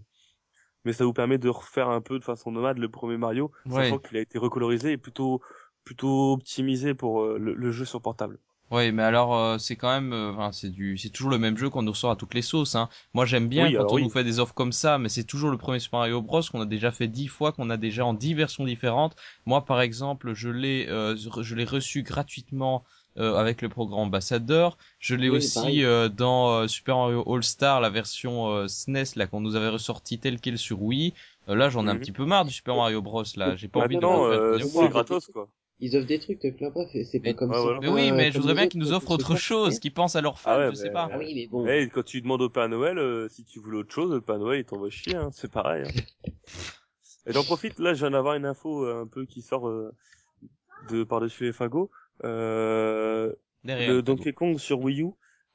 mais ça vous permet de refaire un peu de façon nomade le premier Mario, Ouais. sachant qu'il a été recolorisé et plutôt plutôt optimisé pour euh, le, le jeu sur portable. Ouais, mais alors euh, c'est quand même, euh, enfin c'est du, c'est toujours le même jeu qu'on nous sort à toutes les sauces. Hein. Moi j'aime bien Oui, quand alors on oui. nous fait des offres comme ça, mais c'est toujours le premier Super Mario Bros qu'on a déjà fait dix fois, qu'on a déjà en dix versions différentes. Moi par exemple, je l'ai, euh, je l'ai reçu gratuitement euh, avec le programme ambassadeur. Je l'ai Oui, aussi pareil. euh, dans euh, Super Mario All Star, la version euh, SNES là qu'on nous avait ressorti telle quelle sur Wii. Euh, là j'en ai un Mhm. petit peu marre du Super Mario Bros là. J'ai pas envie de le Maintenant, refaire une euh, deuxième c'est fois. gratos quoi. Ils offrent des trucs, club bref, c'est pas Mais- comme Ouais, ça. voilà. Mais oui, mais je voudrais bien qu'ils nous offrent autre chose, Qui... qu'ils pensent à leurs fans, Ah ouais, je sais pas. Ah oui, mais bon. Eh, quand tu demandes au Père Noël, euh, si tu voulais autre chose, le Père Noël il t'envoie chier, hein, c'est pareil. Hein. Et j'en profite, là je viens d'avoir une info euh, un peu qui sort euh, de par-dessus les fagots. Euh, Derrière. le Donkey Kong sur Wii U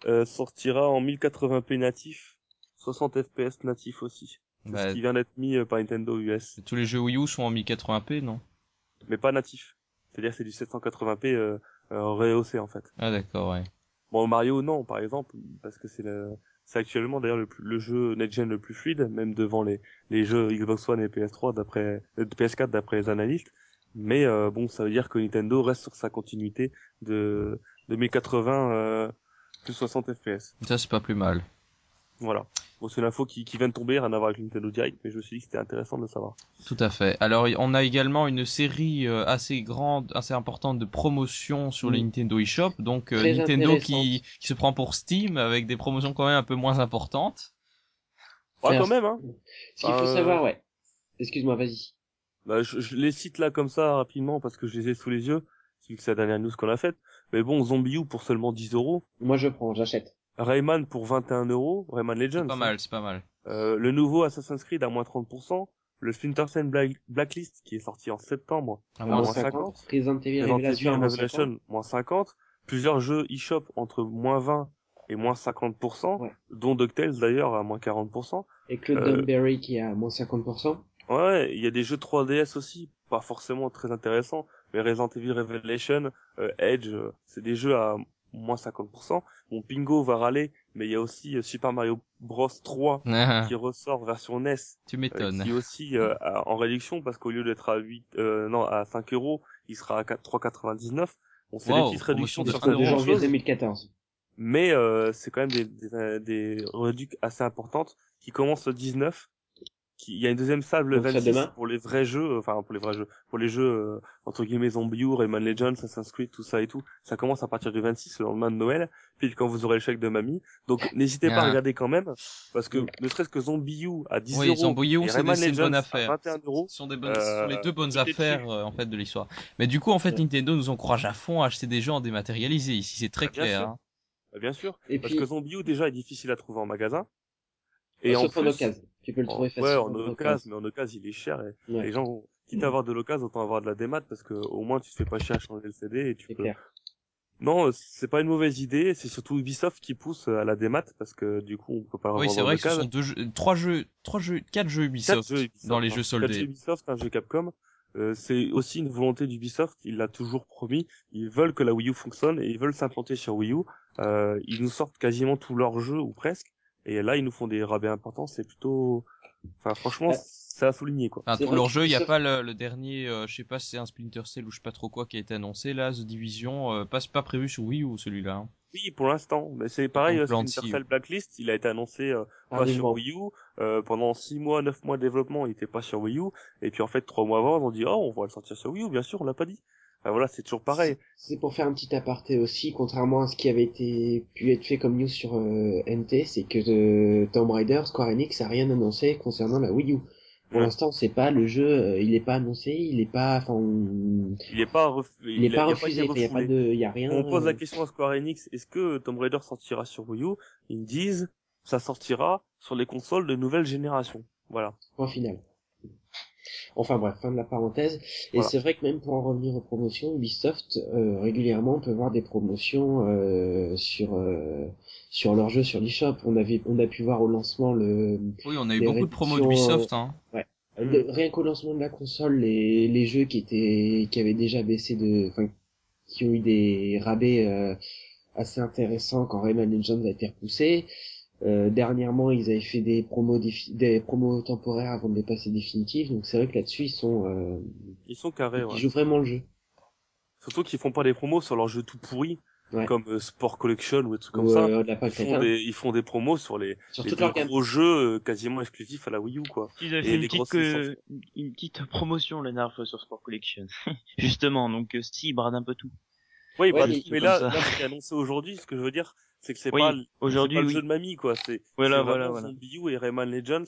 euh, sortira en 1080p natif, 60 fps natif aussi. Bah, ce qui vient d'être mis euh, par Nintendo US, tous les jeux Wii U sont en 1080p, non? Mais pas natif. C'est-à-dire c'est du 780p euh, euh, rehaussé en fait. Ah d'accord, ouais. Bon, Mario, non, par exemple, parce que c'est le, c'est actuellement d'ailleurs le, plus- le jeu next-gen le plus fluide, même devant les, les jeux Xbox One et PS3 d'après, euh, PS4 d'après les analystes. Mais euh, bon, ça veut dire que Nintendo reste sur sa continuité de, de 1080 euh, plus 60 FPS. Ça c'est pas plus mal. Voilà. Bon, c'est une info qui, qui vient de tomber, rien à voir avec Nintendo Direct, mais je me suis dit que c'était intéressant de le savoir. Tout à fait. Alors on a également une série euh, assez grande, assez importante de promotions sur le Mm. Nintendo eShop. Donc euh, Très Nintendo qui, qui se prend pour Steam avec des promotions quand même un peu moins importantes. Ouais, quand même, hein. Ce qu'il faut Euh, savoir, ouais. Excuse-moi, vas-y. Bah, je, je les cite là comme ça rapidement parce que je les ai sous les yeux, vu que c'est la dernière news qu'on a faite. Mais bon, Zombie U pour seulement 10 euros. Moi, je prends, j'achète. Rayman pour 21 euros, Rayman Legends. C'est pas hein. mal, c'est pas mal. Euh, le nouveau Assassin's Creed à moins 30%. Le Splinter Cell Black- Blacklist qui est sorti en septembre À moins moins 50. 50. Resident Evil Revelation 50. moins 50. Plusieurs jeux eShop entre moins 20 et moins 50%, Ouais. dont DuckTales d'ailleurs à moins 40%. Et Claude Euh, Dunberry qui est à moins 50%. Ouais, il y a des jeux 3DS aussi, pas forcément très intéressants, mais Resident Evil Revelation, euh, Edge, euh, c'est des jeux à moins 50%. Bon, Pingo va râler, mais il y a aussi euh, Super Mario Bros 3 qui ressort version NES, tu euh, m'étonnes. qui est aussi euh, à- en réduction parce qu'au lieu d'être à 8, euh, non, à 5 euros, il sera à 4 3,99. Bon, c'est Wow, des petites réductions de sur 3 de euros. certaines janvier choses, 2014. mais euh, c'est quand même des, des, des réductions assez importantes qui commencent le 19. Il y a une deuxième salle le Donc, ça 26 demain pour les vrais jeux, euh, enfin pour les vrais jeux, pour les jeux euh, entre guillemets Zombie U, Rayman Legends, Assassin's Creed, tout ça et tout. Ça commence à partir du 26 le lendemain de Noël, puis quand vous aurez le chèque de mamie. Donc n'hésitez pas Ah. à regarder quand même, parce que Mm. ne serait-ce que Zombie U à 10 Oui, euros Zombie U, et c'est Rayman des- c'est une Legends bonne à affaire. 21 euros. Ce sont des bonnes, ce sont les Euh, deux bonnes affaires euh, en fait de l'histoire. Mais du coup en fait Ouais. Nintendo nous encourage à fond à acheter des jeux en dématérialisé ici, c'est très Ah, bien clair. sûr. hein. Bah, bien sûr, Et parce puis, que Zombie U déjà est difficile à trouver en magasin. Et en plus, occasion. Tu peux le trouver ouais, facilement. en occasion, mais en occasion il est cher. Et Ouais, Les gens, quitte à avoir de l'occasion, autant avoir de la démat parce que au moins tu te fais pas chier à changer le CD et tu c'est peux. clair. Non, euh, c'est pas une mauvaise idée. C'est surtout Ubisoft qui pousse à la démat parce que du coup on peut pas Oui, avoir c'est vrai que ce sont deux jeux, trois jeux, trois jeux, quatre jeux Quatre Ubisoft jeux Ubisoft, dans les hein. jeux Quatre jeux soldés. Ubisoft, un jeu Capcom. euh, c'est aussi une volonté d'Ubisoft, il l'a toujours promis, ils veulent que la Wii U fonctionne et ils veulent s'implanter sur Wii U. Euh, ils nous sortent quasiment tous leurs jeux ou presque, et là ils nous font des rabais importants, c'est plutôt, enfin franchement, Ouais. c'est à souligner quoi. Enfin, vrai leur jeu, il y a pas le, le dernier, euh, je sais pas si c'est un Splinter Cell ou je sais pas trop quoi qui a été annoncé là, The Division, euh, pas, c'est pas prévu sur Wii U celui-là. hein. Oui, pour l'instant, mais c'est pareil, euh, Splinter. Cell Blacklist, il a été annoncé euh, pas sur Wii U, euh, pendant 6 mois, 9 mois de développement, il était pas sur Wii U, et puis en fait 3 mois avant, ils ont dit oh on va le sortir sur Wii U, bien sûr, on l'a pas dit. Enfin, voilà, c'est toujours pareil. C'est pour faire un petit aparté aussi, contrairement à ce qui avait été pu être fait comme news sur euh, NT, c'est que euh, Tomb Raider, Square Enix a rien annoncé concernant la Wii U. Pour Ouais. l'instant, c'est pas le jeu, euh, il est pas annoncé, il est pas, enfin, on- Il est pas, ref... il est a- pas il a refusé, il y a pas refoulé. de, il y a rien. On pose la question à Square Enix, est-ce que Tomb Raider sortira sur Wii U? Ils disent, ça sortira sur les consoles de nouvelle génération. Voilà. Point final. Enfin bref, fin de la parenthèse. Et Voilà. c'est vrai que même pour en revenir aux promotions, Ubisoft euh, régulièrement on peut voir des promotions euh, sur euh, sur leur jeu sur l'eShop. On avait on a pu voir au lancement le Oui, on a eu beaucoup de promos d'Ubisoft, hein. le- rien qu'au lancement de la console les les jeux qui étaient qui avaient déjà baissé de enfin qui ont eu des rabais euh, assez intéressants quand Rayman Legends a été repoussé. Euh, dernièrement, ils avaient fait des promos des promos temporaires avant de les passer définitives. Donc c'est vrai que là-dessus ils sont euh, Ils sont carrés, ils ouais. jouent vraiment le jeu. Surtout qu'ils font pas des promos sur leurs jeux tout pourris, Ouais. comme euh, Sport Collection ou des trucs comme Ou, ça. euh, Ils font, des, ils font des promos sur les, Sur les gamme. gros jeux euh, quasiment exclusifs à la Wii U, quoi. Ils avaient Et fait une petite, que- licences. une petite promotion la dernière fois sur Sport Collection. Justement, donc euh, si, ils bradent un peu tout. Oui, Ouais, bah, mais- là, là, ce qui est annoncé aujourd'hui, ce que je veux dire, c'est que c'est Oui, pas, le- aujourd'hui, c'est pas le oui. jeu de mamie, quoi. C'est, Voilà, voilà, voilà. Zombie U et Rayman Legends,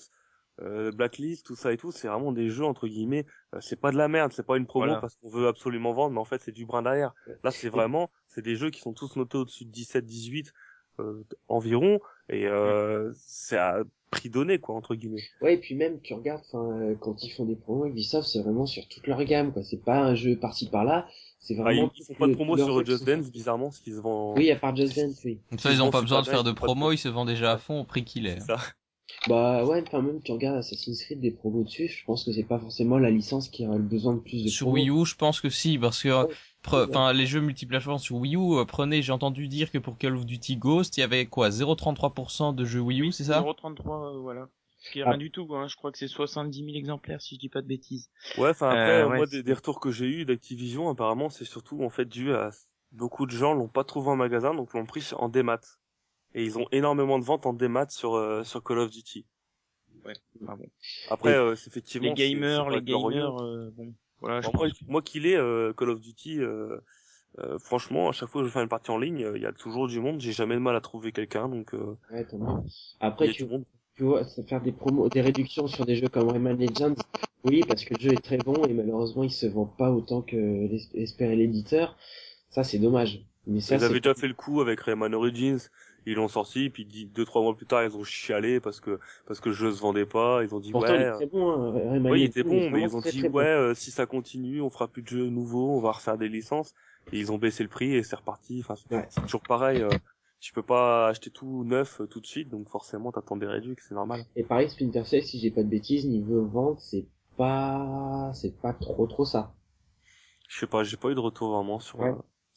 euh, Blacklist, tout ça et tout, c'est vraiment des jeux, entre guillemets, euh, c'est pas de la merde, c'est pas une promo Voilà. parce qu'on veut absolument vendre, mais en fait, c'est du brin derrière. Là, c'est vraiment, c'est des jeux qui sont tous notés au-dessus de 17, 18, euh, environ, et, euh, c'est à prix donné, quoi, entre guillemets. Ouais, et puis même tu regardes, euh, quand ils font des promos, Ubisoft c'est vraiment sur toute leur gamme, quoi. C'est pas un jeu par-ci par-là, c'est Ah, vraiment. ils, ils font pas de promo sur Just Dance, bizarrement, ce qui se vend. Oui, à part Just Dance, oui. Donc ça, ils Ils ont vont pas besoin de faire de promo, ils se vendent déjà à fond au prix qu'il est. Bah ouais, enfin même tu regardes Assassin's Creed des promos dessus, je pense que c'est pas forcément la licence qui aurait le besoin de plus de Sur promos. Wii U, je pense que si, parce que, enfin, les jeux multiplateformes sur Wii U, euh, prenez, j'ai entendu dire que pour Call of Duty Ghost, il y avait quoi, 0,33% de jeux Wii U, c'est ça? 0,33, euh, voilà. Ce qui est Ah. rien du tout, quoi, hein. Je crois que c'est 70 000 exemplaires, si je dis pas de bêtises. Ouais, enfin après, Euh, ouais, moi, des, des retours que j'ai eu d'Activision, apparemment, c'est surtout en fait dû à beaucoup de gens l'ont pas trouvé en magasin, donc l'ont pris en démat. Et ils ont énormément de ventes en démat sur euh, sur Call of Duty. Ouais. Ah bon. Après, Et euh, c'est effectivement Les gamers, les gamers, euh, bon, voilà, Bon, moi, pense. que- moi qu'il est euh, Call of Duty, euh, euh, franchement, à chaque fois que je fais une partie en ligne, euh, il y a toujours du monde. J'ai jamais de mal à trouver quelqu'un, donc euh, Ouais, tant mieux. il Après tu, du monde. Tu vois, faire des promos, des réductions sur des jeux comme Rayman Legends, oui, parce que le jeu est très bon et malheureusement il se vend pas autant que l'es- espérait l'éditeur. Ça c'est dommage. Mais ça Ils avaient déjà fait le coup avec Rayman Origins. Ils l'ont sorti, puis deux trois mois plus tard, ils ont chialé parce que parce que le jeu se vendait pas. Ils ont dit Pourtant ouais. il très bon, hein. Rayman Oui, il était bon, mais ils ont très, dit très bon. ouais, euh, si ça continue, on fera plus de jeux nouveaux, on va refaire des licences. Et ils ont baissé le prix et c'est reparti. Enfin, c'est Ouais. c'est toujours pareil. euh, tu peux pas acheter tout neuf euh, tout de suite, donc forcément t'attends des réduits, c'est normal. Et pareil, Splinter Cell, si j'ai pas de bêtises, niveau vente, c'est pas, c'est pas trop trop ça. Je sais pas, j'ai pas eu de retour vraiment sur. Ouais. euh,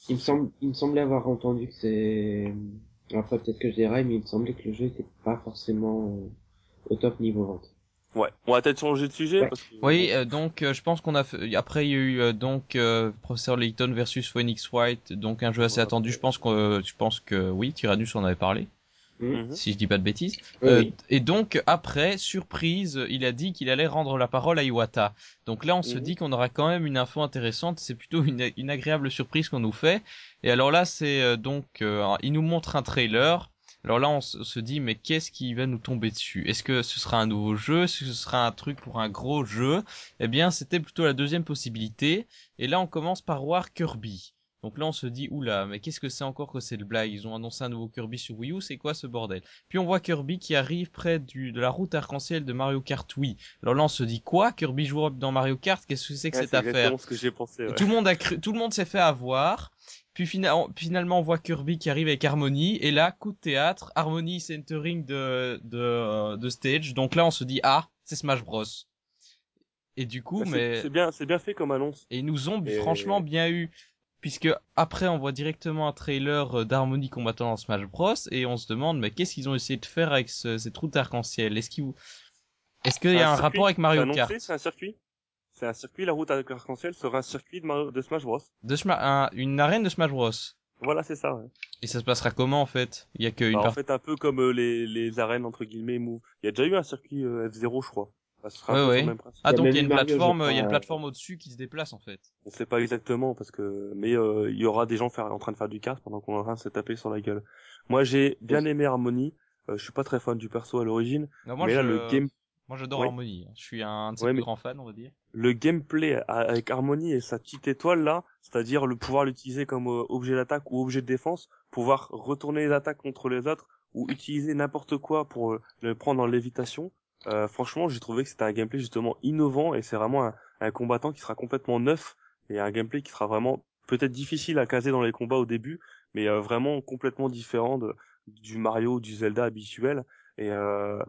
Il me semble, il me semblait avoir entendu que c'est, après peut-être que je déraille, mais il me semblait que le jeu était pas forcément euh, au top niveau vente. Ouais. On va peut-être changer de sujet Ouais. parce que. Oui, euh, donc euh, je pense qu'on a fait... après il y a eu euh, donc euh, Professeur Layton versus Phoenix White, donc un jeu assez Ouais. attendu. Je pense que euh, je pense que oui, Tyrannus en avait parlé, Mhm. si je dis pas de bêtises. Oui, Euh, et donc après, surprise, il a dit qu'il allait rendre la parole à Iwata. Donc là, on se Mhm. dit qu'on aura quand même une info intéressante. C'est plutôt une, une agréable surprise qu'on nous fait. Et alors là, c'est euh, donc, euh, il nous montre un trailer. Alors là, on se dit, mais qu'est-ce qui va nous tomber dessus? Est-ce que ce sera un nouveau jeu? Est-ce que ce sera un truc pour un gros jeu? Eh bien, c'était plutôt la deuxième possibilité. Et là, on commence par voir Kirby. Donc là, on se dit, oula, mais qu'est-ce que c'est encore que c'est le blague? Ils ont annoncé un nouveau Kirby sur Wii U, c'est quoi ce bordel? Puis on voit Kirby qui arrive près du, de la route arc-en-ciel de Mario Kart Wii. Alors là, on se dit, quoi? Kirby jouable dans Mario Kart? Qu'est-ce que c'est que Ouais, cette affaire exactement ce que j'ai pensé. ouais. tout le monde a cru, tout le monde s'est fait avoir. Puis fina- finalement, on voit Kirby qui arrive avec Harmony. Et là, coup de théâtre, Harmony centering de, de, euh, de stage. Donc là, on se dit, ah, c'est Smash Bros. Et du coup, Bah, mais C'est bien, c'est bien fait comme annonce. et ils nous ont Et- franchement bien eu. Puisque après on voit directement un trailer euh, d'Harmony combattant dans Smash Bros et on se demande mais qu'est-ce qu'ils ont essayé de faire avec ce, cette route arc-en-ciel? Est-ce qu'ils est-ce qu'il y a un, circuit, rapport avec Mario Kart? C'est un circuit? C'est un circuit. La route avec l'arc-en-ciel sera un circuit de, Mario- de Smash Bros. de Sma- un- une arène de Smash Bros Voilà, c'est ça. Ouais. Et ça se passera comment en fait? Il y a qu'une Bah, en partie. fait, un peu comme euh, les, les arènes entre guillemets move. Il y a déjà eu un circuit euh, F0, je crois. Bah, ce sera un Ouais, ouais. Ah donc il y a une Mario, plateforme, il y a une plateforme au-dessus qui se déplace en fait. On sait pas exactement parce que, mais euh, il y aura des gens faire, en train de faire du kart pendant qu'on est en train de se taper sur la gueule. Moi, j'ai bien aimé Harmony. Euh, je suis pas très fan du perso à l'origine, mais là je le game, moi j'adore Ouais. Harmony. Je suis un de ses Ouais, plus mais- grands fans on va dire. Le gameplay avec Harmony et sa petite étoile là, c'est-à-dire le pouvoir l'utiliser comme euh, objet d'attaque ou objet de défense, pouvoir retourner les attaques contre les autres ou utiliser n'importe quoi pour euh, le prendre en lévitation. Euh, franchement, j'ai trouvé que c'était un gameplay justement innovant et c'est vraiment un, combattant qui sera complètement neuf et un gameplay qui sera vraiment peut-être difficile à caser dans les combats au début, mais euh, vraiment complètement différent de, du Mario, du Zelda habituel et euh,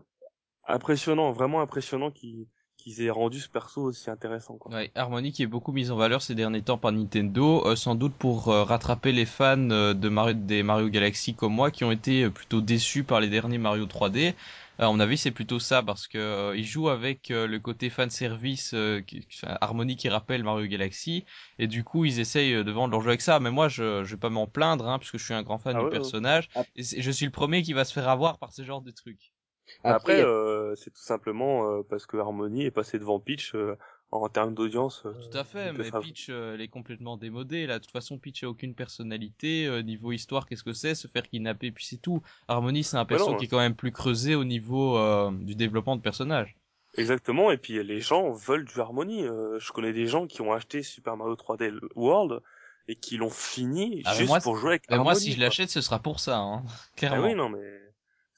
impressionnant, vraiment impressionnant qu'ils qu'ils aient rendu ce perso aussi intéressant quoi. Ouais, Harmony qui est beaucoup mise en valeur ces derniers temps par Nintendo, euh, sans doute pour euh, rattraper les fans euh, de Mario, des Mario Galaxy comme moi qui ont été euh, plutôt déçus par les derniers Mario 3D. Euh, à mon avis, c'est plutôt ça parce que euh, ils jouent avec euh, le côté fan service euh, qui, Harmony qui rappelle Mario Galaxy et du coup ils essayent de vendre leur jeu avec ça. Mais moi, je, je vais pas m'en plaindre hein, puisque je suis un grand fan Ah du personnage Ah. et je suis le premier qui va se faire avoir par ce genre de trucs. Après, a- euh, c'est tout simplement euh, parce que Harmony est passé devant Peach euh, en termes d'audience. euh, Tout à fait, mais faire- Peach, euh, elle est complètement démodée. Là, de toute façon, Peach a aucune personnalité. euh, niveau histoire, qu'est-ce que c'est? Se faire kidnapper, puis c'est tout. Harmony, c'est un perso non, qui est quand même plus creusé au niveau euh, du développement de personnage. Exactement, et puis les gens veulent du Harmony. Euh, je connais des gens qui ont acheté Super Mario 3D World et qui l'ont fini Ah, juste moi, pour jouer avec Harmony. moi, si je l'achète, ce sera pour ça, hein. Ah clairement. oui, non, mais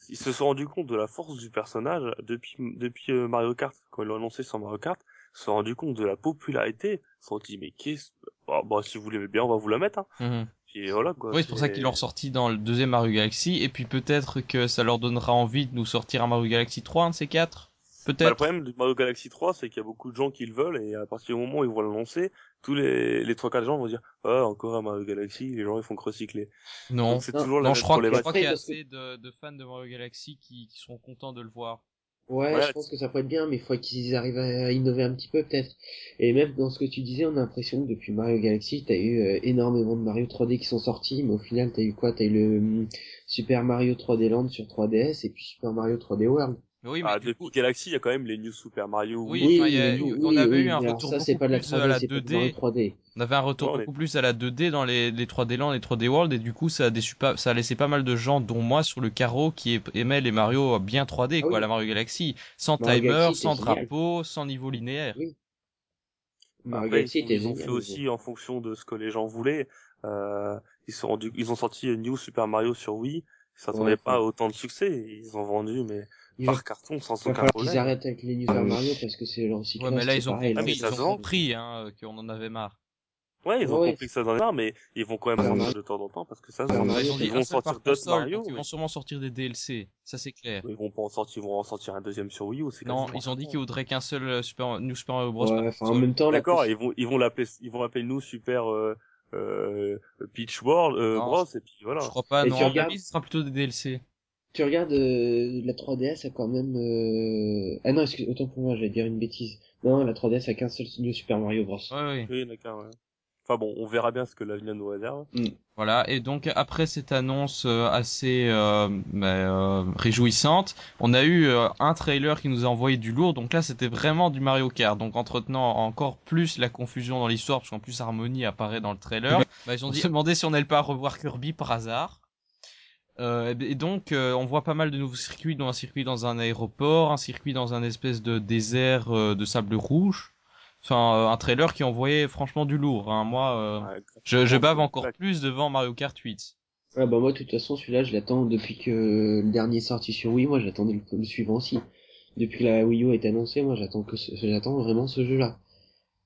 ils se sont rendus compte de la force du personnage depuis depuis euh, Mario Kart quand ils l'ont annoncé sur Mario Kart. Ils se sont rendus compte de la popularité. Ils se sont dit mais qu'est-ce bah, bah, si vous l'aimez bien, on va vous la mettre. Hein. Mhm. Puis voilà quoi. Oui, c'est pour ça qu'ils l'ont ressorti dans le deuxième Mario Galaxy. Et puis peut-être que ça leur donnera envie de nous sortir un Mario Galaxy 3, un de ces quatre. Bah, le Peut-être. problème du Mario Galaxy 3, c'est qu'il y a beaucoup de gens qui le veulent et à partir du moment où ils vont l'annoncer, tous les les trois quatre gens vont dire ah encore un Mario Galaxy, les gens ils font que recycler. non. Donc c'est Non, toujours la Non, même je crois, que- je problématique. crois qu'il y a assez de, de fans de Mario Galaxy qui, qui seront contents de le voir. Ouais, Ouais. je pense que ça pourrait être bien, mais il faut qu'ils arrivent à innover un petit peu peut-être. Et même dans ce que tu disais, on a l'impression que depuis Mario Galaxy, t'as eu euh, énormément de Mario 3D qui sont sortis, mais au final, t'as eu quoi? T'as eu le hum, Super Mario 3D Land sur 3DS et puis Super Mario 3D World. Mais oui, mais Ah, du depuis coup, Galaxy, il y a quand même les New Super Mario. Oui, Oui, enfin, il y a oui, on avait oui, eu un retour ça, c'est beaucoup pas de la plus à la 3D, c'est pas 2D. du Mario 3D. On avait un retour est- beaucoup plus à la 2D dans les, les 3D Land et 3D World et du coup ça a, déçu pas, ça a laissé pas mal de gens dont moi sur le carreau qui aimaient les Mario bien 3D Ah quoi, la Mario Galaxy, sans Mario timer, Galaxy, sans génial. drapeau, sans niveau linéaire. Oui. Mario Après, Galaxy ils, ont- ils fait aussi en fonction de ce que les gens voulaient. Euh, ils sont rendus, ils ont sorti New Super Mario sur Wii. Ils s'attendaient Ouais, pas à autant de succès. Ils ont vendu, mais Il par carton sans aucun problème. arrêtent avec les Super Mario parce que c'est leur recyclage. Ouais mais là ils ont pareil, compris, mais là, ils se ont compris hein, qu'on en avait marre. Ouais, ils ont Ouais. compris que ça en est mais ils vont quand même Ouais, sortir Mario- de temps en temps parce que ça Ouais. Mario, ils Ils vont sortir d'autres Mario. ils mais vont sûrement sortir des DLC, ça c'est clair. Ils vont pas en sortir, ils vont en sortir un deuxième sur Wii U. c'est Non, ils ont dit certain. qu'ils voudraient qu'un seul euh, Super, New Super Mario Bros. Ouais, enfin, en même temps, D'accord, ils vont, ils vont l'appeler, ils vont l'appeler nous Super euh, euh, Peach World, euh, Non, Bros, et puis voilà. Je crois pas, Et non, avis, ce sera plutôt des DLC. Tu regardes euh, la 3DS a quand même euh... ah non excuse autant pour moi j'allais dire une bêtise non la 3DS a qu'un seul New Super Mario Bros Ouais, ouais. Oui, d'accord. Ouais. Enfin bon, on verra bien ce que l'avenir nous réserve. Voilà, et donc après cette annonce euh, assez euh, bah, euh, réjouissante, on a eu euh, un trailer qui nous a envoyé du lourd, donc là c'était vraiment du Mario Kart, donc entretenant encore plus la confusion dans l'histoire, parce qu'en plus Harmony apparaît dans le trailer, bah, ils ont dit, se demandé si on allait pas revoir Kirby par hasard. Euh, et donc euh, on voit pas mal de nouveaux circuits, dont un circuit dans un aéroport, un circuit dans un espèce de désert euh, de sable rouge. Enfin, euh, un trailer qui envoyait franchement du lourd. Hein. Moi, euh, Ouais, je, je bave Ouais. encore plus devant Mario Kart 8. ah bah moi de toute façon celui-là je l'attends depuis que le dernier est sorti sur Wii moi j'attendais le, le suivant aussi depuis que la Wii U a été annoncée moi j'attends que ce- j'attends vraiment ce jeu là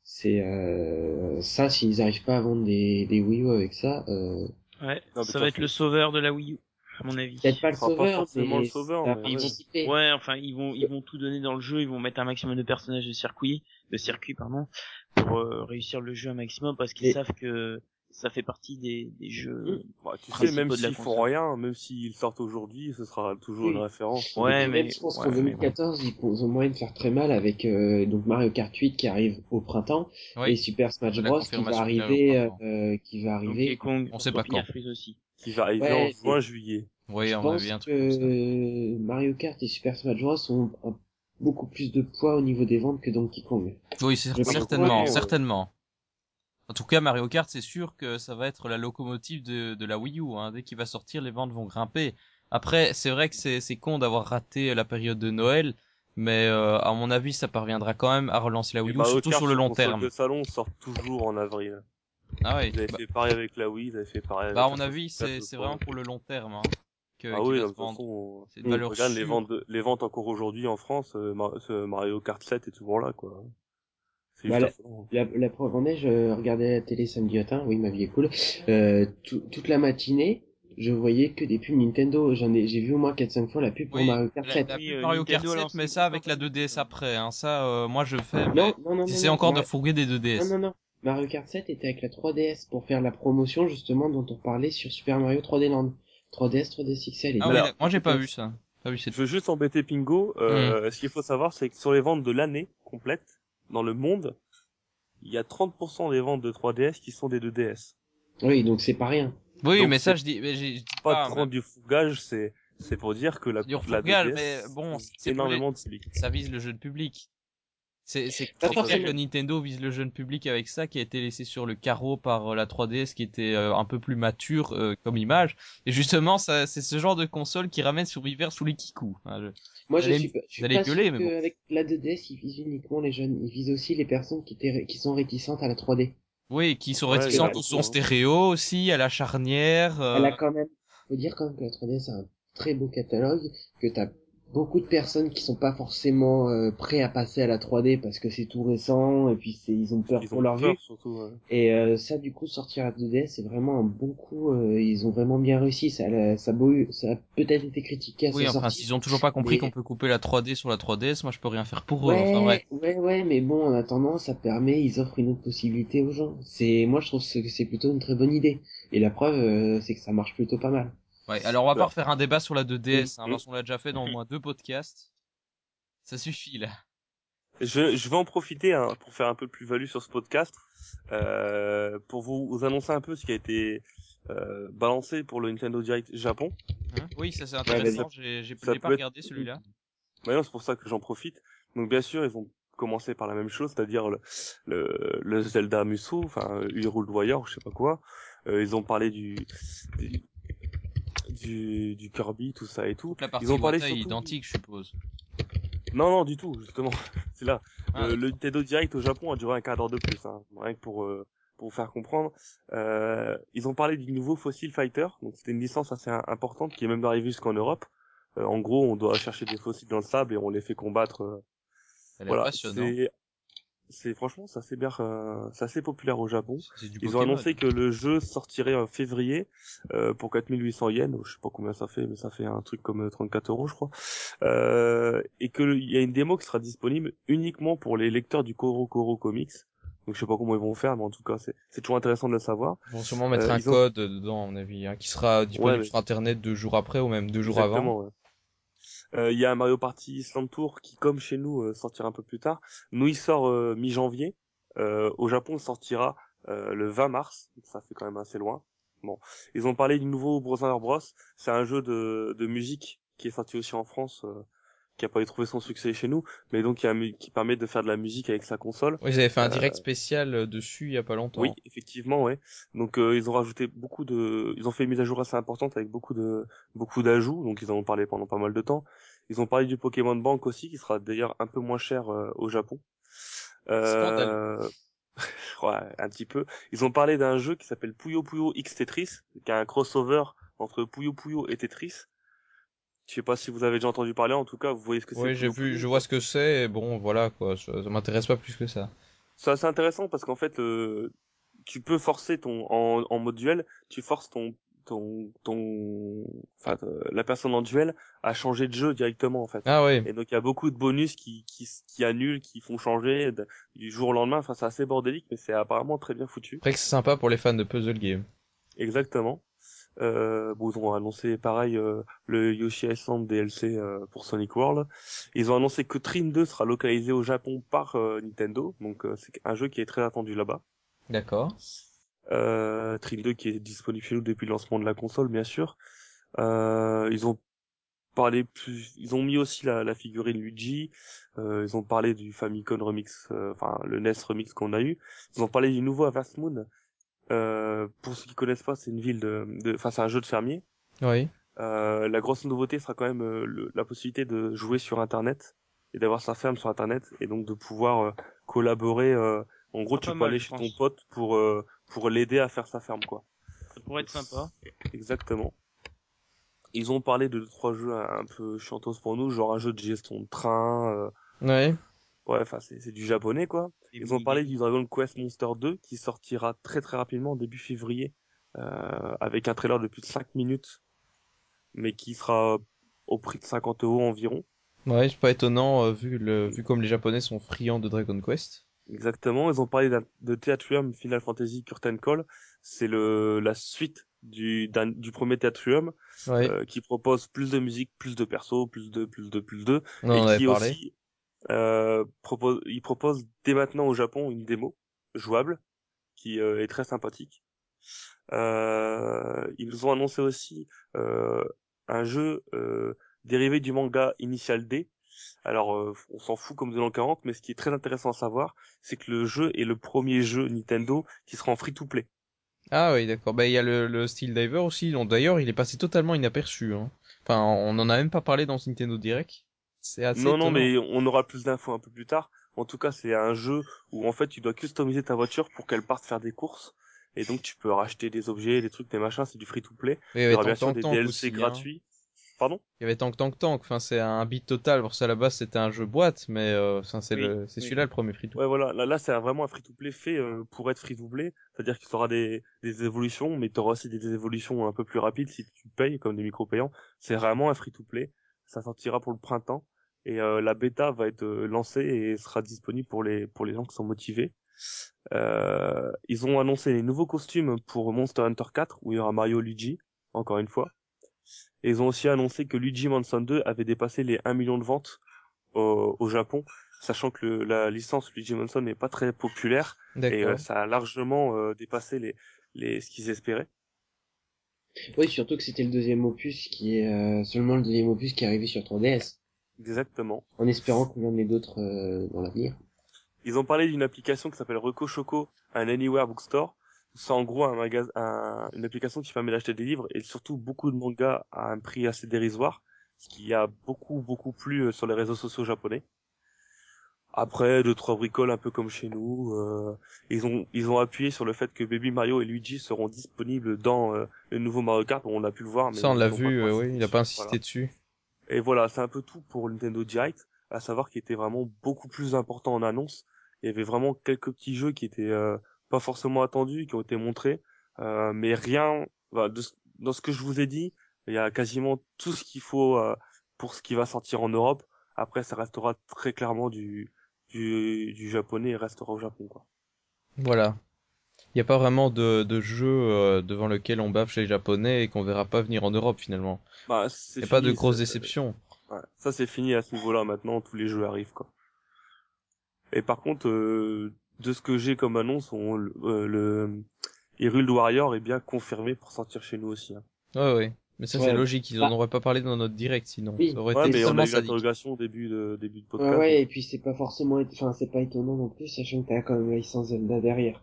c'est euh, ça s'ils arrivent pas à vendre des, des Wii U avec ça euh, Ouais, Non, ça va être le sauveur de la Wii U. à mon avis. Peut-être pas le pas mais le sauveur, mais va ouais. enfin, ils vont, ils vont tout donner dans le jeu, ils vont mettre un maximum de personnages de circuit, de circuit, pardon, pour euh, réussir le jeu un maximum parce qu'ils Et- savent que ça fait partie des, des jeux. Bah, tu sais, même s'ils font rien, même s'ils sortent aujourd'hui, ce sera toujours Oui. une référence. Ouais, Et mais- même, je pense ouais, qu'en mais 2014, ils ils ont moyen de faire très mal avec euh, donc Mario Kart 8 qui arrive au printemps Oui. et Super Smash Bros qui va arriver, euh, qui va arriver. Kong, on sait pas quand. Aussi. Qui va arriver Ouais, en juin, juillet. Oui, je on pense ça. que Mario Kart et Super Smash Bros ont beaucoup plus de poids au niveau des ventes que Donkey Kong. Oui, certainement, que- certainement. En tout cas, Mario Kart, c'est sûr que ça va être la locomotive de, de la Wii U. Hein. Dès qu'il va sortir, les ventes vont grimper. Après, c'est vrai que c'est c'est con d'avoir raté la période de Noël, mais euh, à mon avis, ça parviendra quand même à relancer la Wii U, surtout sur le long terme. de salon sort toujours en avril. Ah oui. Ils avaient Bah, fait pareil avec la Wii, ils avaient fait pareil avec bah, à la mon avis, 64, c'est c'est vraiment pour le long terme hein, que Ah oui, de toute façon, C'est une valeur regarde les sûre. ventes, les ventes encore aujourd'hui en France, euh, Mario Kart 7 est toujours là, quoi. C'est Bah, juste affolant. La, la preuve en est, je regardais la télé samedi matin, oui, ma vie est cool. Euh, tout- toute la matinée, je voyais que des pubs Nintendo. J'en ai, j'ai vu au moins 4-5 fois la pub pour Oui, Mario Kart la, 7. la Oui, pub euh, Mario Kart Nintendo a 7, lancé mais ça avec la campagne. 2DS après. Hein. Ça, euh, moi, je fais. Mais Non, non, non, non. J'essaie non, encore de fourguer des Non, 2DS. non, non. Mario Kart 7 était avec la 3DS pour faire la promotion justement dont on parlait sur Super Mario 3D Land. 3DS, 3DS XL et Ah là, moi j'ai pas vu ça. Pas vu cette Je veux juste embêter Pingo. Hmm. Euh, Ce qu'il faut savoir, c'est que sur les ventes de l'année complète, dans le monde, il y a 30% des ventes de 3DS qui sont des 2DS. Oui, donc c'est pas rien. Oui, Donc, mais ça, je dis, mais je dis Pas pas. de prendre du fougage, c'est c'est pour dire que la, Du la refourgage, 2DS, mais bon, c'est pour les- énormément de public. ça vise le jeune public. C'est clair forcément. que Nintendo vise le jeune public avec ça, qui a été laissé sur le carreau par euh, la 3DS, qui était euh, un peu plus mature euh, comme image. Et justement, ça, c'est ce genre de console qui ramène Survivor sous les kikous. hein, je- Moi, je allez- suis je suis vous allez pas gueuler, sûr mais bon. qu'avec la 2DS, ils visent uniquement les jeunes. Ils visent aussi les personnes qui, sont réticentes à la 3D. Oui, qui sont Ouais, a au son stéréo aussi, à la charnière. euh, Elle a quand même, faut dire quand même que la 3DS a un très beau catalogue, que t'as beaucoup de personnes qui sont pas forcément euh, prêts à passer à la 3D parce que c'est tout récent et puis c'est ils ont peur Ils pour ont leur peur, vue. surtout. ouais. Et euh, ça, du coup, sortir à 2DS, c'est vraiment un bon coup. euh, ils ont vraiment bien réussi. Ça, l'a- ça, a beau, ça a peut-être été critiqué à Oui, sa enfin, sortie. s'ils ont toujours pas compris mais- qu'on peut couper la 3D sur la 3DS, moi je peux rien faire pour eux. Ouais, Enfin bref. ouais, ouais, mais bon, en attendant, ça permet, ils offrent une autre possibilité aux gens. C'est, moi, je trouve que c'est plutôt une très bonne idée. Et la preuve, euh, c'est que ça marche plutôt pas mal. Ouais, alors on va pas refaire un débat sur la 2DS, hein, Mm. parce qu'on l'a déjà fait dans au moins deux podcasts. Ça suffit là. Je, je vais en profiter hein, pour faire un peu plus-value sur ce podcast, euh, pour vous, vous annoncer un peu ce qui a été euh, balancé pour le Nintendo Direct Japon. Hein? Oui, ça c'est intéressant, j'ai j'ai pas être- regardé celui-là. Maintenant, c'est pour ça que j'en profite. Donc bien sûr, ils ont commencé par la même chose, c'est-à-dire le, le, le Zelda Musou, enfin Hyrule Warrior, je sais pas quoi. Euh, ils ont parlé du, du du du Kirby, tout ça et tout. La partie Ils ont parlé est surtout- identique, je suppose. Non, non, du tout, justement. c'est là. Ah, Euh, le Nintendo Direct au Japon a duré un quart d'heure de plus, hein, rien que pour euh, pour vous faire comprendre. Euh, ils ont parlé du nouveau Fossil Fighter, donc c'était une licence assez im- importante qui est même arrivée jusqu'en Europe. En gros, on doit chercher des fossiles dans le sable et on les fait combattre. elle est voilà, passionnante. C'est franchement c'est assez bien, euh, c'est assez populaire au Japon. Du Ils ont annoncé que le jeu sortirait en février euh, pour 4800 yens, je sais pas combien ça fait, mais ça fait un truc comme euh, 34 euros je crois, euh, et que il y a une démo qui sera disponible uniquement pour les lecteurs du Koro Koro Comics. Donc je sais pas comment ils vont faire, mais en tout cas c'est c'est toujours intéressant de le savoir. Ils vont sûrement mettre Euh, un ont- code dedans, à mon avis, hein, qui sera disponible mais- sur internet deux jours après ou même deux jours avant. Ouais. Euh, Il y a un Mario Party Island Tour qui, comme chez nous, euh, sortira un peu plus tard. Nous, il sort euh, mi-janvier. Au Japon, il sortira le 20 mars. Ça fait quand même assez loin. Bon, ils ont parlé du nouveau Brother Bros. C'est un jeu de, de musique qui est sorti aussi en France, qui a pas eu trouvé son succès chez nous, mais donc qui, a qui permet de faire de la musique avec sa console. Oui, ils avaient fait un Euh, direct spécial euh, dessus il y a pas longtemps. Oui, effectivement, ouais. Donc euh, ils ont rajouté beaucoup de, ils ont fait une mise à jour assez importante avec beaucoup de, beaucoup d'ajouts. Donc ils en ont parlé pendant pas mal de temps. Ils ont parlé du Pokémon Bank aussi, qui sera d'ailleurs un peu moins cher euh, au Japon. Euh... ouais, un petit peu. Ils ont parlé d'un jeu qui s'appelle Puyo Puyo X Tetris, qui a un crossover entre Puyo Puyo et Tetris. Je sais pas si vous avez déjà entendu parler. En tout cas, vous voyez ce que c'est. Oui, j'ai vu, je vois ce que c'est, et bon, voilà, quoi, ça, ça m'intéresse pas plus que ça. C'est assez intéressant parce qu'en fait, euh, tu peux forcer ton en, en mode duel, tu forces ton ton ton enfin euh, la personne en duel a changé de jeu directement en fait. Ah ouais. Et donc il y a beaucoup de bonus qui qui qui annulent, qui font changer de- du jour au lendemain. Enfin c'est assez bordélique, mais c'est apparemment très bien foutu. Après que c'est sympa pour les fans de puzzle game. Exactement. Euh, bon, ils ont annoncé pareil euh, le Yoshi Island DLC euh, pour Sonic World. Ils ont annoncé que Trin 2 sera localisé au Japon par euh, Nintendo, donc euh, c'est un jeu qui est très attendu là-bas. D'accord. Euh, Trin 2 qui est disponible chez nous depuis le lancement de la console, bien sûr. Euh, ils ont parlé plus, ils ont mis aussi la, la figurine Luigi. Euh, ils ont parlé du Famicom Remix, euh, enfin le NES Remix qu'on a eu. Ils ont parlé du nouveau Harvest Moon. Euh, pour ceux qui connaissent pas, c'est une ville de, de, enfin c'est un jeu de fermier. Oui. Euh, la grosse nouveauté sera quand même euh, le- la possibilité de jouer sur Internet et d'avoir sa ferme sur Internet et donc de pouvoir euh, collaborer. euh, en gros, Ah, tu peux mal, aller chez ton pote pour euh, pour l'aider à faire sa ferme, quoi. Ça pourrait être sympa. Exactement. Ils ont parlé de deux, trois jeux un peu chantos pour nous, genre un jeu de gestion de train. euh, Ouais. Ouais, enfin c'est c'est du japonais, quoi. Ils ont parlé du Dragon Quest Monster 2 qui sortira très très rapidement début février euh, avec un trailer de plus de 5 minutes mais qui sera au prix de 50 euros environ. Ouais, c'est pas étonnant euh, vu le vu comme les Japonais sont friands de Dragon Quest. Exactement, ils ont parlé de Theatrium Final Fantasy Curtain Call, c'est le la suite du d'un- du premier Theatrium Ouais. euh, qui propose plus de musique, plus de persos, plus de plus de plus de On en et avait qui parlé. aussi euh, propose il propose dès maintenant au Japon une démo jouable qui euh, est très sympathique. Euh, ils ont annoncé aussi euh, un jeu euh, dérivé du manga Initial D. Alors, on s'en fout comme de l'an 40, mais ce qui est très intéressant à savoir, c'est que le jeu est le premier jeu Nintendo qui sera en free-to-play. Ah oui, d'accord. Bah il y a le, le Steel Diver aussi. D'ailleurs, il est passé totalement inaperçu. Hein. Enfin, on en a même pas parlé dans Nintendo Direct. C'est assez Non, non, mais on aura plus d'infos un peu plus tard. En tout cas, c'est un jeu où en fait tu dois customiser ta voiture pour qu'elle parte faire des courses. Et donc tu peux racheter des objets, des trucs, des machins, c'est du free-to-play. Mais il y Il y avait aura bien Tank sûr Tank des Tank DLC hein. gratuits. Pardon? Il y avait Tank Tank Tank. Enfin, c'est un beat total. Pour ça, à la base, c'était un jeu boîte, mais euh, c'est Oui, le, c'est oui. celui-là le premier free to. Ouais, voilà. Là, là c'est un- vraiment un free-to-play fait euh, pour être free-to-play. C'est-à-dire qu'il y aura des, des évolutions, mais tu auras aussi des, des évolutions un peu plus rapides si tu payes, comme des micro-payants. C'est vraiment un free-to-play. Ça sortira pour le printemps. Et euh, la bêta va être euh, lancée et sera disponible pour les, pour les gens qui sont motivés. Euh, ils ont annoncé les nouveaux costumes pour Monster Hunter 4, où il y aura Mario Luigi, encore une fois. Et ils ont aussi annoncé que Luigi Mansion 2 avait dépassé les 1 million de ventes au, au Japon, sachant que le- la licence Luigi Mansion n'est pas très populaire et euh, ça a largement euh, dépassé les, les ce qu'ils espéraient. Oui, surtout que c'était le deuxième opus qui est euh, seulement le deuxième opus qui est arrivé sur 3DS, Exactement. en espérant qu'on en ait d'autres euh, dans l'avenir. Ils ont parlé d'une application qui s'appelle Reco Choco, un Anywhere Bookstore. C'est en gros un magasin, un- une application qui permet d'acheter des livres et surtout beaucoup de mangas à un prix assez dérisoire, ce qui a beaucoup beaucoup plu euh, sur les réseaux sociaux japonais. Après, deux trois bricoles un peu comme chez nous. euh, ils ont ils ont appuyé sur le fait que Baby Mario et Luigi seront disponibles dans euh, le nouveau Mario Kart. On l'a pu le voir, mais Ça, on l'a vu. euh, oui, il a pas insisté Voilà. dessus. Et voilà, c'est un peu tout pour Nintendo Direct, à savoir qu'il était vraiment beaucoup plus important en annonce. Il y avait vraiment quelques petits jeux qui étaient euh, pas forcément attendus, qui ont été montrés, euh, mais rien. bah, de dans ce que je vous ai dit, il y a quasiment tout ce qu'il faut euh, pour ce qui va sortir en Europe. Après, ça restera très clairement du du, du japonais et restera au Japon, quoi. Voilà. Il n'y a pas vraiment de, de jeu euh, devant lequel on baffe chez les Japonais et qu'on verra pas venir en Europe finalement. Bah, Il n'y a pas de grosses déceptions. Ouais, ça c'est fini à ce niveau-là maintenant, tous les jeux arrivent quoi. Et par contre, euh, de ce que j'ai comme annonce, on, le, euh, le Hyrule Warrior est bien confirmé pour sortir chez nous aussi. hein. Ouais, ouais. Mais ça, c'est Ouais. logique. Ils en Bah. auraient pas parlé dans notre direct sinon. Oui. Ça aurait Ouais, été mais on a eu sadique. l'interrogation au début de début de Ouais, podcast. ouais, et puis c'est pas forcément, enfin c'est pas étonnant non plus, sachant que t'as quand même la licence Zelda derrière.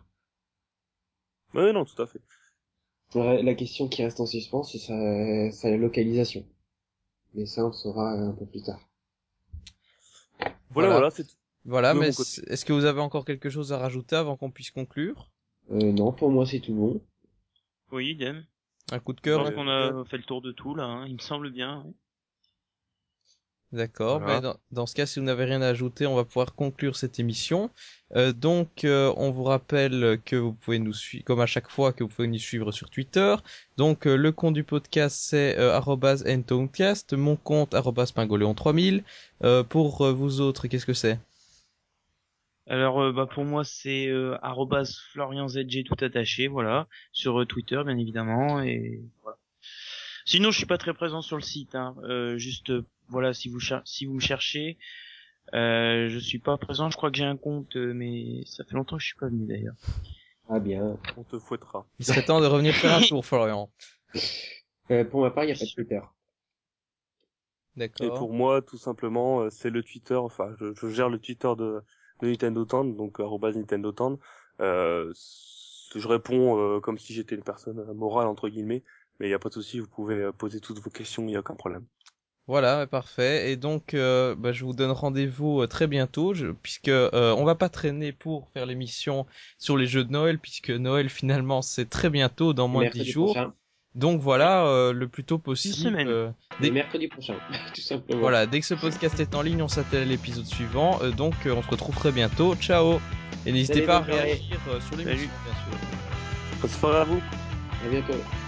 Ouais, non, tout à fait. La question qui reste en suspens, c'est sa, sa localisation. Mais ça, on le saura un peu plus tard. Voilà, Voilà. voilà, c'est tout. Voilà, mais est-ce que vous avez encore quelque chose à rajouter avant qu'on puisse conclure? Euh, non, pour moi c'est tout bon. Oui, idem. Un coup de Je cœur pense là qu'on a fait le tour de tout là. hein. Il me semble bien. ouais. D'accord. Voilà. Ben, dans, dans ce cas, si vous n'avez rien à ajouter, on va pouvoir conclure cette émission. Euh, donc, euh, on vous rappelle que vous pouvez nous suivre, comme à chaque fois, que vous pouvez nous suivre sur Twitter. Donc, euh, le compte du podcast, c'est euh, @ntonecast, mon compte arrobase pingoléon3000. Euh, pour euh, vous autres, qu'est-ce que c'est? Alors euh, bah pour moi c'est euh, @florianzg tout attaché, voilà, sur Twitter bien évidemment et voilà. Sinon je suis pas très présent sur le site, hein. Euh, juste euh, voilà si vous cher- si vous me cherchez, euh, je suis pas présent. Je crois que j'ai un compte, euh, mais ça fait longtemps que je suis pas venu d'ailleurs. Ah bien. On te fouettera. Il serait temps de revenir faire un tour, Florian. Euh, pour ma part, il n'y a pas de Twitter. Et D'accord. pour moi, tout simplement, euh, c'est le Twitter. Enfin, je, je gère le Twitter de, de Nintendo Town, donc arobase Nintendo Town. Euh, je réponds euh, comme si j'étais une personne euh, morale entre guillemets, mais il n'y a pas de souci. Vous pouvez euh, poser toutes vos questions, il n'y a aucun problème. Voilà, parfait. Et donc, euh, bah, je vous donne rendez-vous euh, très bientôt, je- puisque euh, on va pas traîner pour faire l'émission sur les jeux de Noël, puisque Noël finalement c'est très bientôt, dans moins de mercredi 10 jours. prochain. Donc voilà, euh, le plus tôt possible. semaine. euh, Le dès- mercredi prochain, tout simplement. voilà, dès que ce podcast est en ligne, on s'attelle à l'épisode suivant. Euh, donc, euh, on se retrouve très bientôt. Ciao. Et n'hésitez pas à réagir euh, sur l'émission, bien sûr. Bonne soirée à vous. À bientôt.